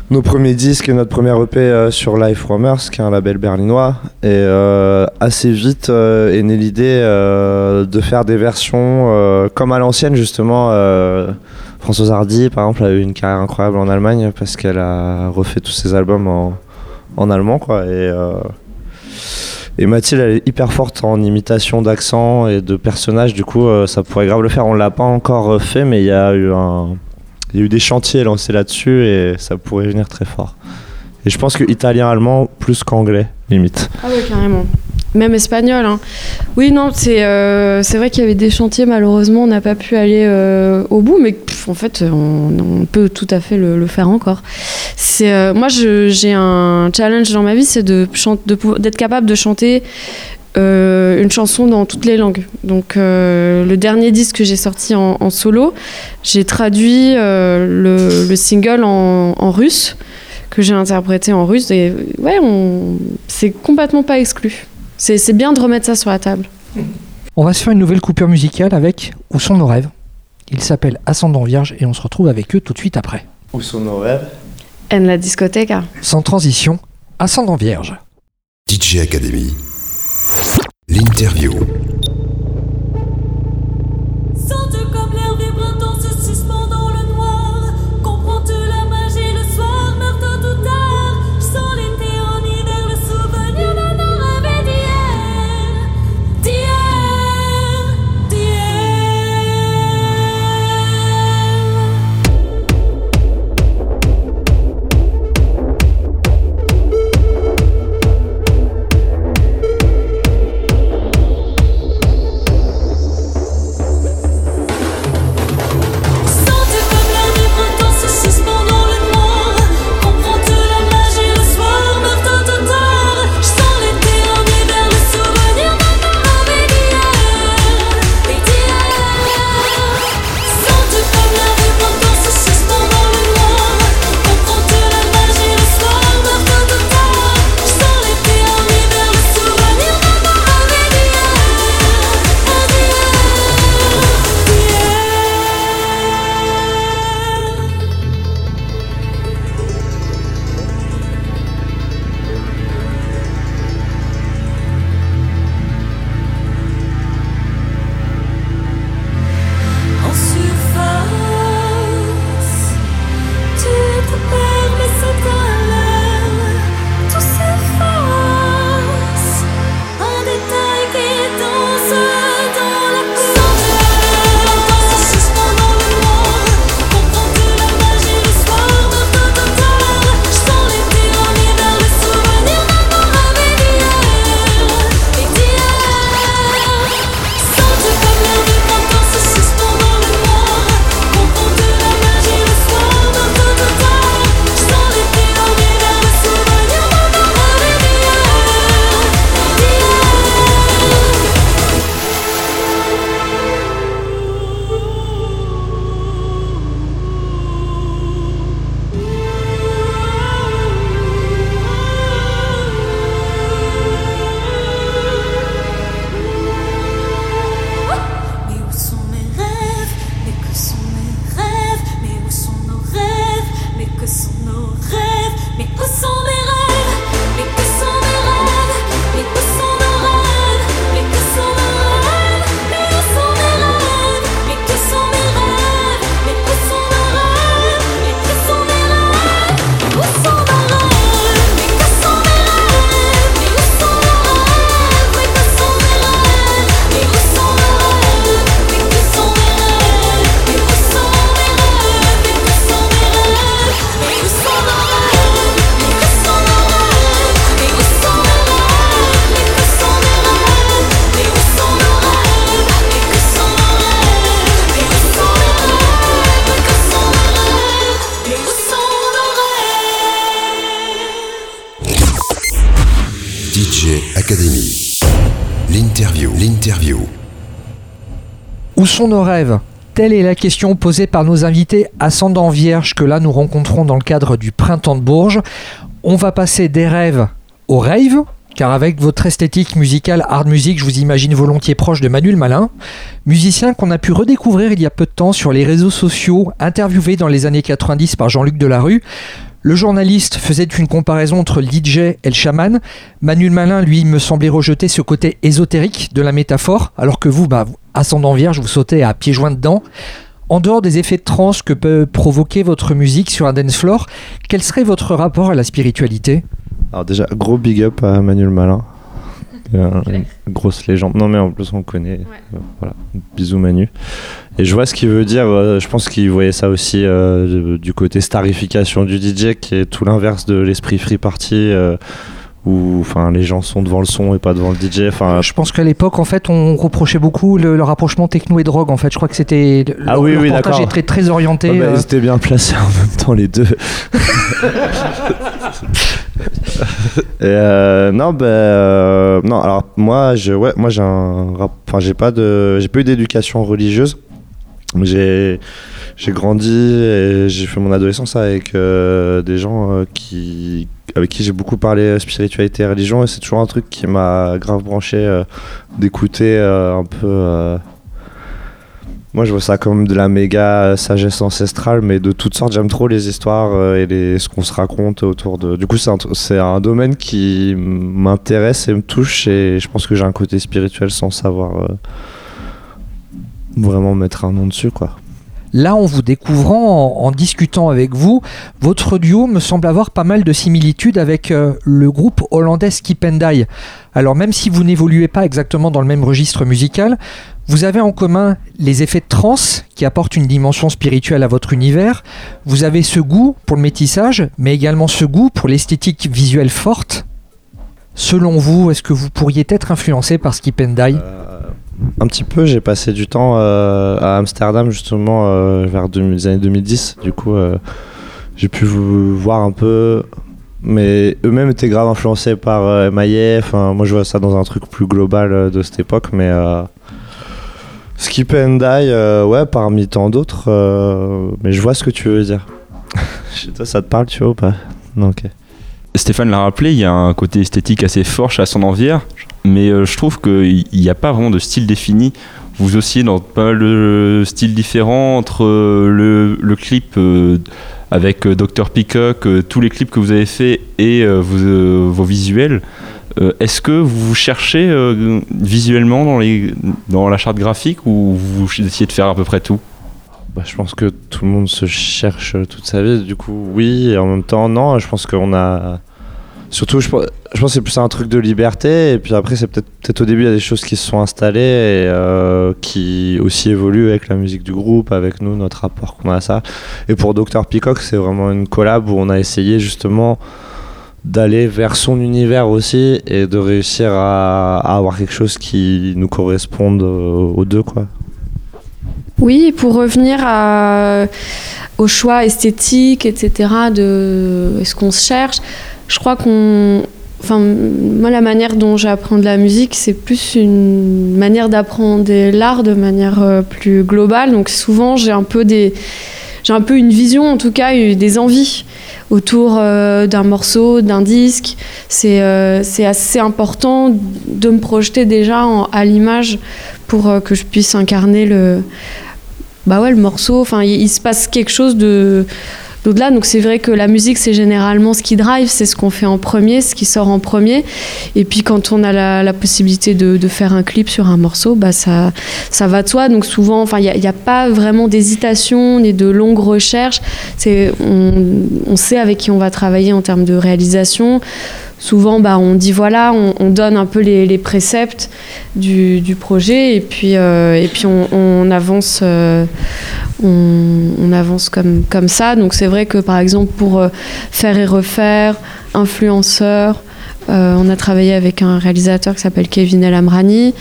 nos premiers disques et notre premier EP euh, sur Life Roamers, qui est un label berlinois, et euh, assez vite euh, est née l'idée euh, de faire des versions euh, comme à l'ancienne justement. Françoise Hardy, par exemple, a eu une carrière incroyable en Allemagne parce qu'elle a refait tous ses albums en, en allemand, quoi. Et, euh, et Mathilde, elle est hyper forte en imitation d'accent et de personnages, du coup, euh, ça pourrait grave le faire. On l'a pas encore fait, mais il y a eu un, il y a eu des chantiers lancés là-dessus et ça pourrait venir très fort. Et je pense que italien-allemand plus qu'anglais, limite. Ah ouais, carrément. Même espagnol. hein. Oui, non, c'est euh, c'est vrai qu'il y avait des chantiers, malheureusement, on n'a pas pu aller euh, au bout, mais en fait, on, peut tout à fait le, faire encore. Euh, Moi, j'ai un challenge dans ma vie, c'est de chan- de d'être capable de chanter une chanson dans toutes les langues. Donc, le dernier disque que j'ai sorti en, solo, j'ai traduit le, le single en, en russe que j'ai interprété en russe et ouais c'est complètement pas exclu c'est c'est bien de remettre ça sur la table On va se faire une nouvelle coupure musicale avec Où sont nos rêves? Ils s'appellent Ascendant Vierge et on se retrouve avec eux tout de suite après. Où sont nos rêves? En la discothèque ah. Sans transition, Ascendant Vierge. DJ Academy. L'interview. Sont nos rêves Telle est la question posée par nos invités ascendants vierges que là nous rencontrons dans le cadre du Printemps de Bourges. On va passer des rêves aux rave, car avec votre esthétique musicale hard music, je vous imagine volontiers proche de Manuel Malin, musicien qu'on a pu redécouvrir il y a peu de temps sur les réseaux sociaux, interviewé dans les années 90 par Jean-Luc Delarue. Le journaliste faisait une comparaison entre le DJ et le chaman. Manuel Malin, lui, me semblait rejeter ce côté ésotérique de la métaphore, alors que vous, bah, ascendant vierge, vous sautez à pieds joints dedans. En dehors des effets de trance que peut provoquer votre musique sur un dance floor, quel serait votre rapport à la spiritualité? Alors déjà, gros big up à Manuel Malin. Euh, grosse légende. Non mais en plus on connaît. Euh, voilà. Bisous Manu. Et je vois ce qu'il veut dire. je pense qu'il voyait ça aussi euh, du- côté starification du DJ, qui est tout l'inverse de l'esprit free party, euh, où enfin les gens sont devant le son et pas devant le DJ. Enfin, Je pense qu'à l'époque, en fait, on reprochait beaucoup le, le rapprochement techno et drogue. En fait, je crois que c'était le, Ah oui, le oui, reportage d'accord. est très très orienté. Ouais, bah, euh, ils étaient bien placés en même temps les deux. Euh, non, ben euh, non. Alors moi, je, ouais, moi j'ai enfin j'ai pas de, j'ai pas eu d'éducation religieuse. J'ai, j'ai grandi et j'ai fait mon adolescence avec euh, des gens qui, avec qui j'ai beaucoup parlé spiritualité et religion et c'est toujours un truc qui m'a grave branché d'écouter un peu. Moi, je vois ça comme de la méga euh, sagesse ancestrale, mais de toutes sortes. J'aime trop les histoires euh, et ce qu'on se raconte autour de. Du coup, c'est un, domaine qui m'intéresse et me touche, et je pense que j'ai un côté spirituel sans savoir euh, vraiment mettre un nom dessus, quoi. Là, en vous découvrant, en, discutant avec vous, votre duo me semble avoir pas mal de similitudes avec le groupe hollandais Skip and Die. Alors, même si vous n'évoluez pas exactement dans le même registre musical, vous avez en commun les effets de trance qui apportent une dimension spirituelle à votre univers. Vous avez ce goût pour le métissage, mais également ce goût pour l'esthétique visuelle forte. Selon vous, est-ce que vous pourriez être influencé par Skip and Die? Euh, un petit peu, j'ai passé du temps euh, à Amsterdam justement euh, vers 2000 les années 2010. Du coup, j'ai pu vous voir un peu, mais eux-mêmes étaient grave influencés par euh, moi, je vois ça dans un truc plus global de cette époque, mais Skip and Die, euh, ouais, parmi tant d'autres. euh, mais je vois ce que tu veux dire. Chez toi, ça te parle, tu vois ou pas? Non, ok. Stéphane l'a rappelé, il y a un côté esthétique assez fort chez Ascendant Vierge, mais euh, je trouve qu'il n'y a pas vraiment de style défini. Vous oscillez dans pas mal de styles différents entre le, le clip avec Dr Peacock, tous les clips que vous avez faits et vos, vos visuels. Euh, Est-ce que vous cherchez euh, visuellement dans, la charte graphique ou vous essayez de faire à peu près tout? Bah, je pense que tout le monde se cherche euh, toute sa vie. Du coup, oui, et en même temps, non. Je pense qu'on a. Surtout, je, pense- que c'est plus un truc de liberté. Et puis après, c'est peut-être au début, il y a des choses qui se sont installées et qui aussi évoluent avec la musique du groupe, avec nous, notre rapport qu'on a à ça. Et pour Dr. Peacock, c'est vraiment une collab où on a essayé justement d'aller vers son univers aussi et de réussir à, avoir quelque chose qui nous corresponde euh, aux deux, quoi. Oui, pour revenir à- au choix esthétique, etc., de ce qu'on se cherche, je crois qu'on. Enfin, moi, la manière dont j'apprends de la musique, c'est plus une manière d'apprendre l'art de manière euh, plus globale. Donc, souvent, j'ai un peu des. J'ai un peu une vision, en tout cas, des envies autour euh, d'un morceau, d'un disque. C'est euh, c'est assez important de me projeter déjà à l'image pour euh, que je puisse incarner le, bah ouais, le morceau. Enfin, il se passe quelque chose de d'au-delà. Donc c'est vrai que la musique, c'est généralement ce qui drive, c'est ce qu'on fait en premier, ce qui sort en premier. Et puis quand on a la, possibilité de, faire un clip sur un morceau, bah ça, ça va de soi. Donc souvent, enfin, il n'y a, pas vraiment d'hésitation ni de longue recherche. On sait avec qui on va travailler en termes de réalisation. Souvent, bah, on dit voilà, on, on donne un peu les, préceptes du, projet et puis, euh, et puis on, avance, euh, on, avance comme, comme ça. Donc c'est vrai que par exemple pour euh, faire et refaire, influenceur, on a travaillé avec un réalisateur qui s'appelle Kevin El Amrani.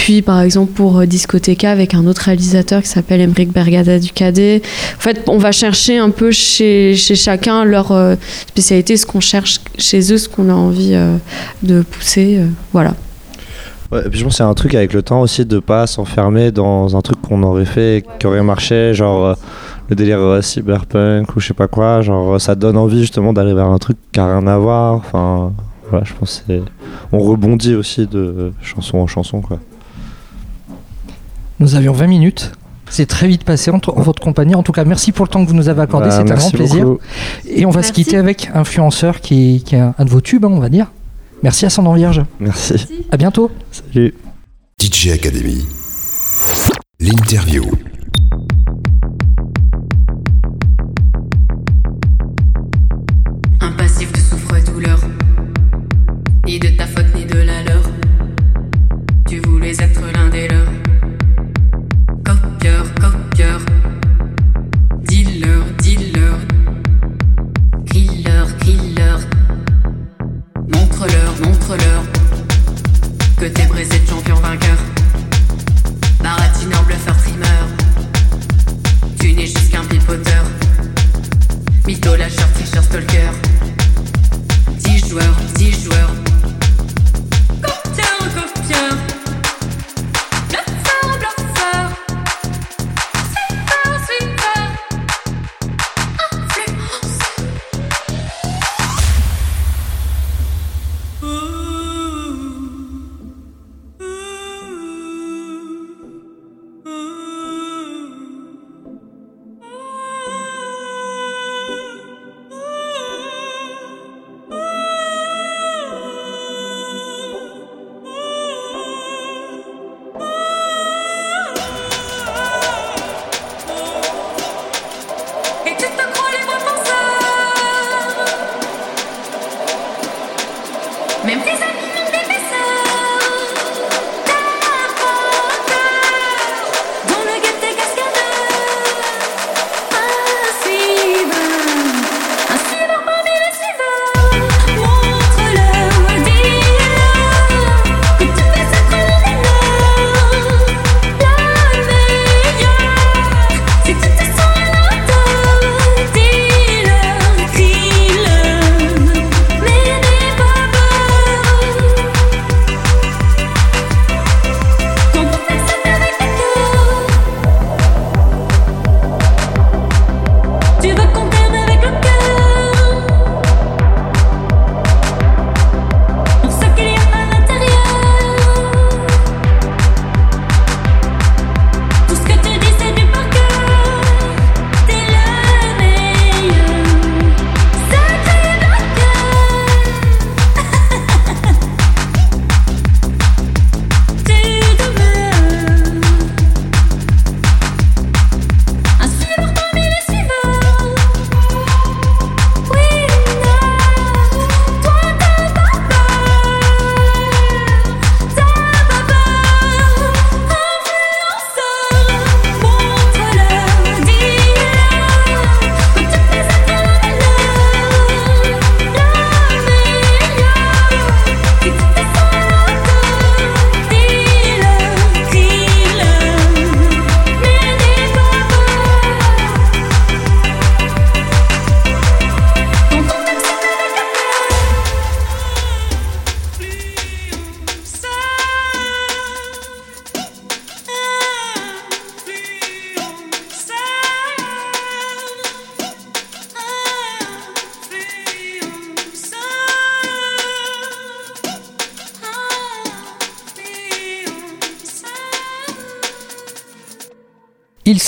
Puis, par exemple, pour euh, Discoteca, avec un autre réalisateur qui s'appelle Emric Bergada du Cadet. En fait, on va chercher un peu chez, chacun leur euh, spécialité, ce qu'on cherche chez eux, ce qu'on a envie euh, de pousser. voilà. Ouais, et puis je pense y a un truc avec le temps aussi de pas s'enfermer dans un truc qu'on aurait fait qui aurait marché, genre le délire cyberpunk ou je sais pas quoi, genre ça donne envie justement d'aller vers un truc qui a rien à voir. Enfin, voilà, je pense que c'est. On rebondit aussi de chanson en chanson quoi. Nous avions 20 minutes. C'est très vite passé en, votre compagnie. En tout cas, merci pour le temps que vous nous avez accordé. Bah, C'est un grand merci plaisir. beaucoup. Et on va se Merci. quitter avec Influenceur qui, qui est un, un de vos tubes, hein, on va dire. Merci Ascendant Vierge. Merci. À bientôt. Salut. DJ Academy. L'interview. Un passif de souffre-douleur. Ni de Mytho, lâcheur, tricheur, stalker.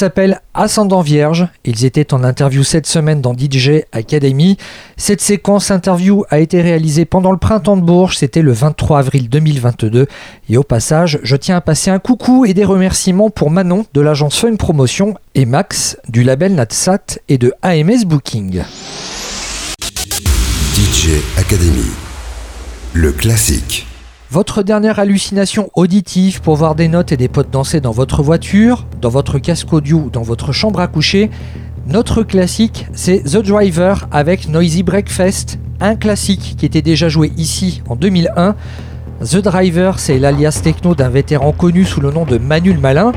Ils s'appellent Ascendant Vierge. Ils étaient en interview cette semaine dans DJ Academy. Cette séquence interview a été réalisée pendant le printemps de Bourges. C'était le 23 avril 2022. Et au passage, je tiens à passer un coucou et des remerciements pour Manon de l'agence Fun Promotion et Max du label Natsat et de AMS Booking. DJ Academy. Le classique. Votre dernière hallucination auditive pour voir des notes et des potes danser dans votre voiture, dans votre casque audio ou dans votre chambre à coucher, notre classique, c'est The Driver avec Noisy Breakfast, un classique qui était déjà joué ici en 2001. The Driver, c'est l'alias techno d'un vétéran connu sous le nom de Manuel Malin.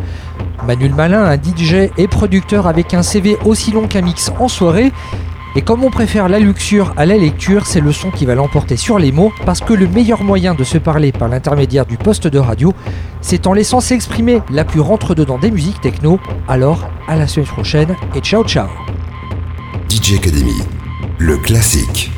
Manuel Malin, un DJ et producteur avec un CV aussi long qu'un mix en soirée. Et comme on préfère la luxure à la lecture, c'est le son qui va l'emporter sur les mots, parce que le meilleur moyen de se parler par l'intermédiaire du poste de radio, c'est en laissant s'exprimer la plus rentre-dedans des musiques techno. Alors, à la semaine prochaine et ciao ciao DJ Academy, le classique.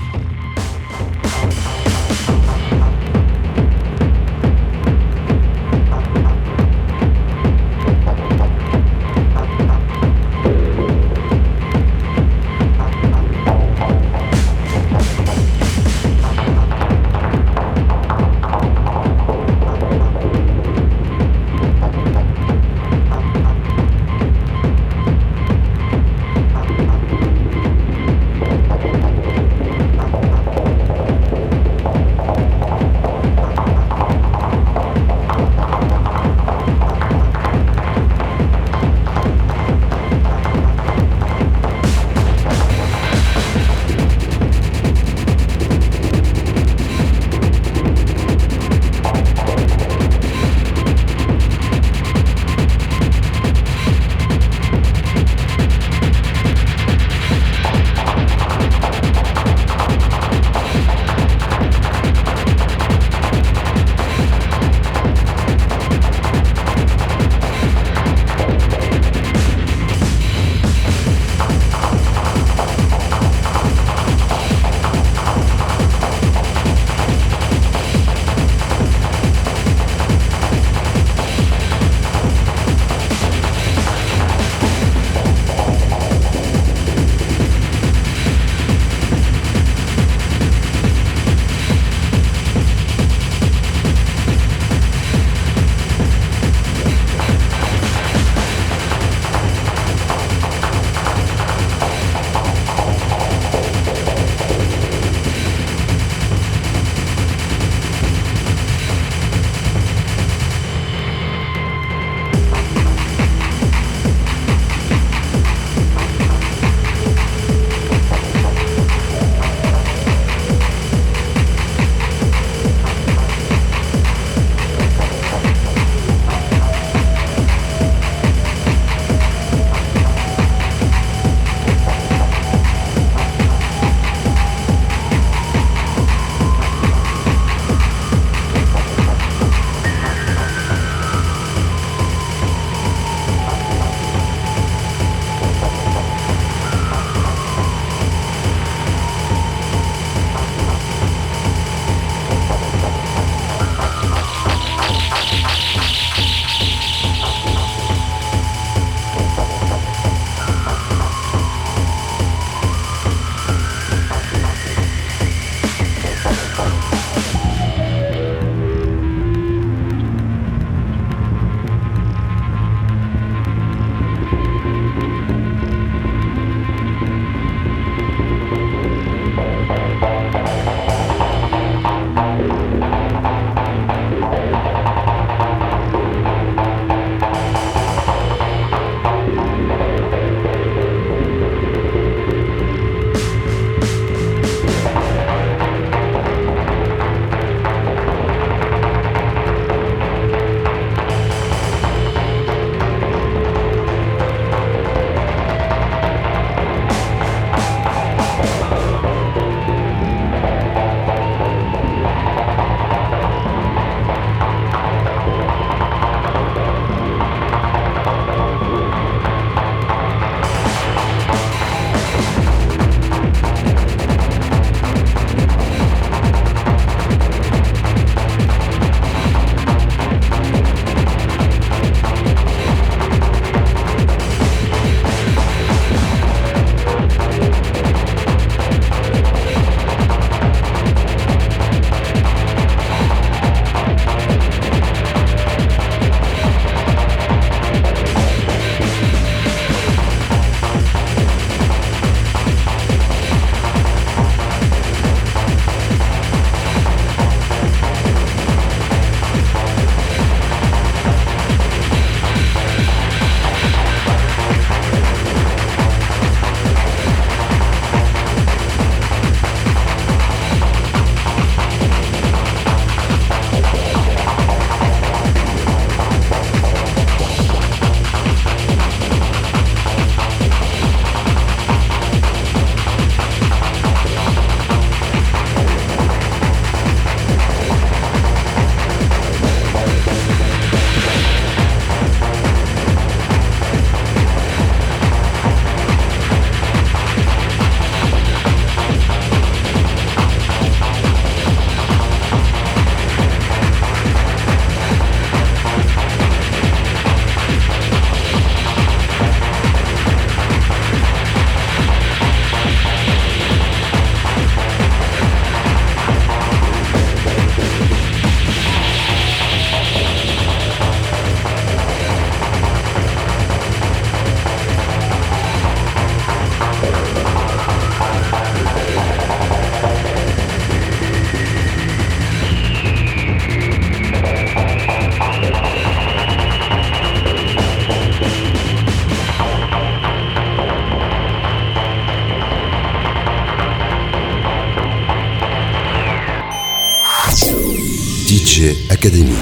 Academy.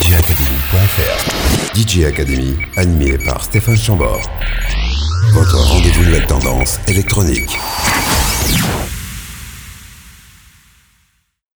DJacademy.fr DJ Academy, animé par Stéphane Chambord. Votre rendez-vous nouvelle tendance électronique.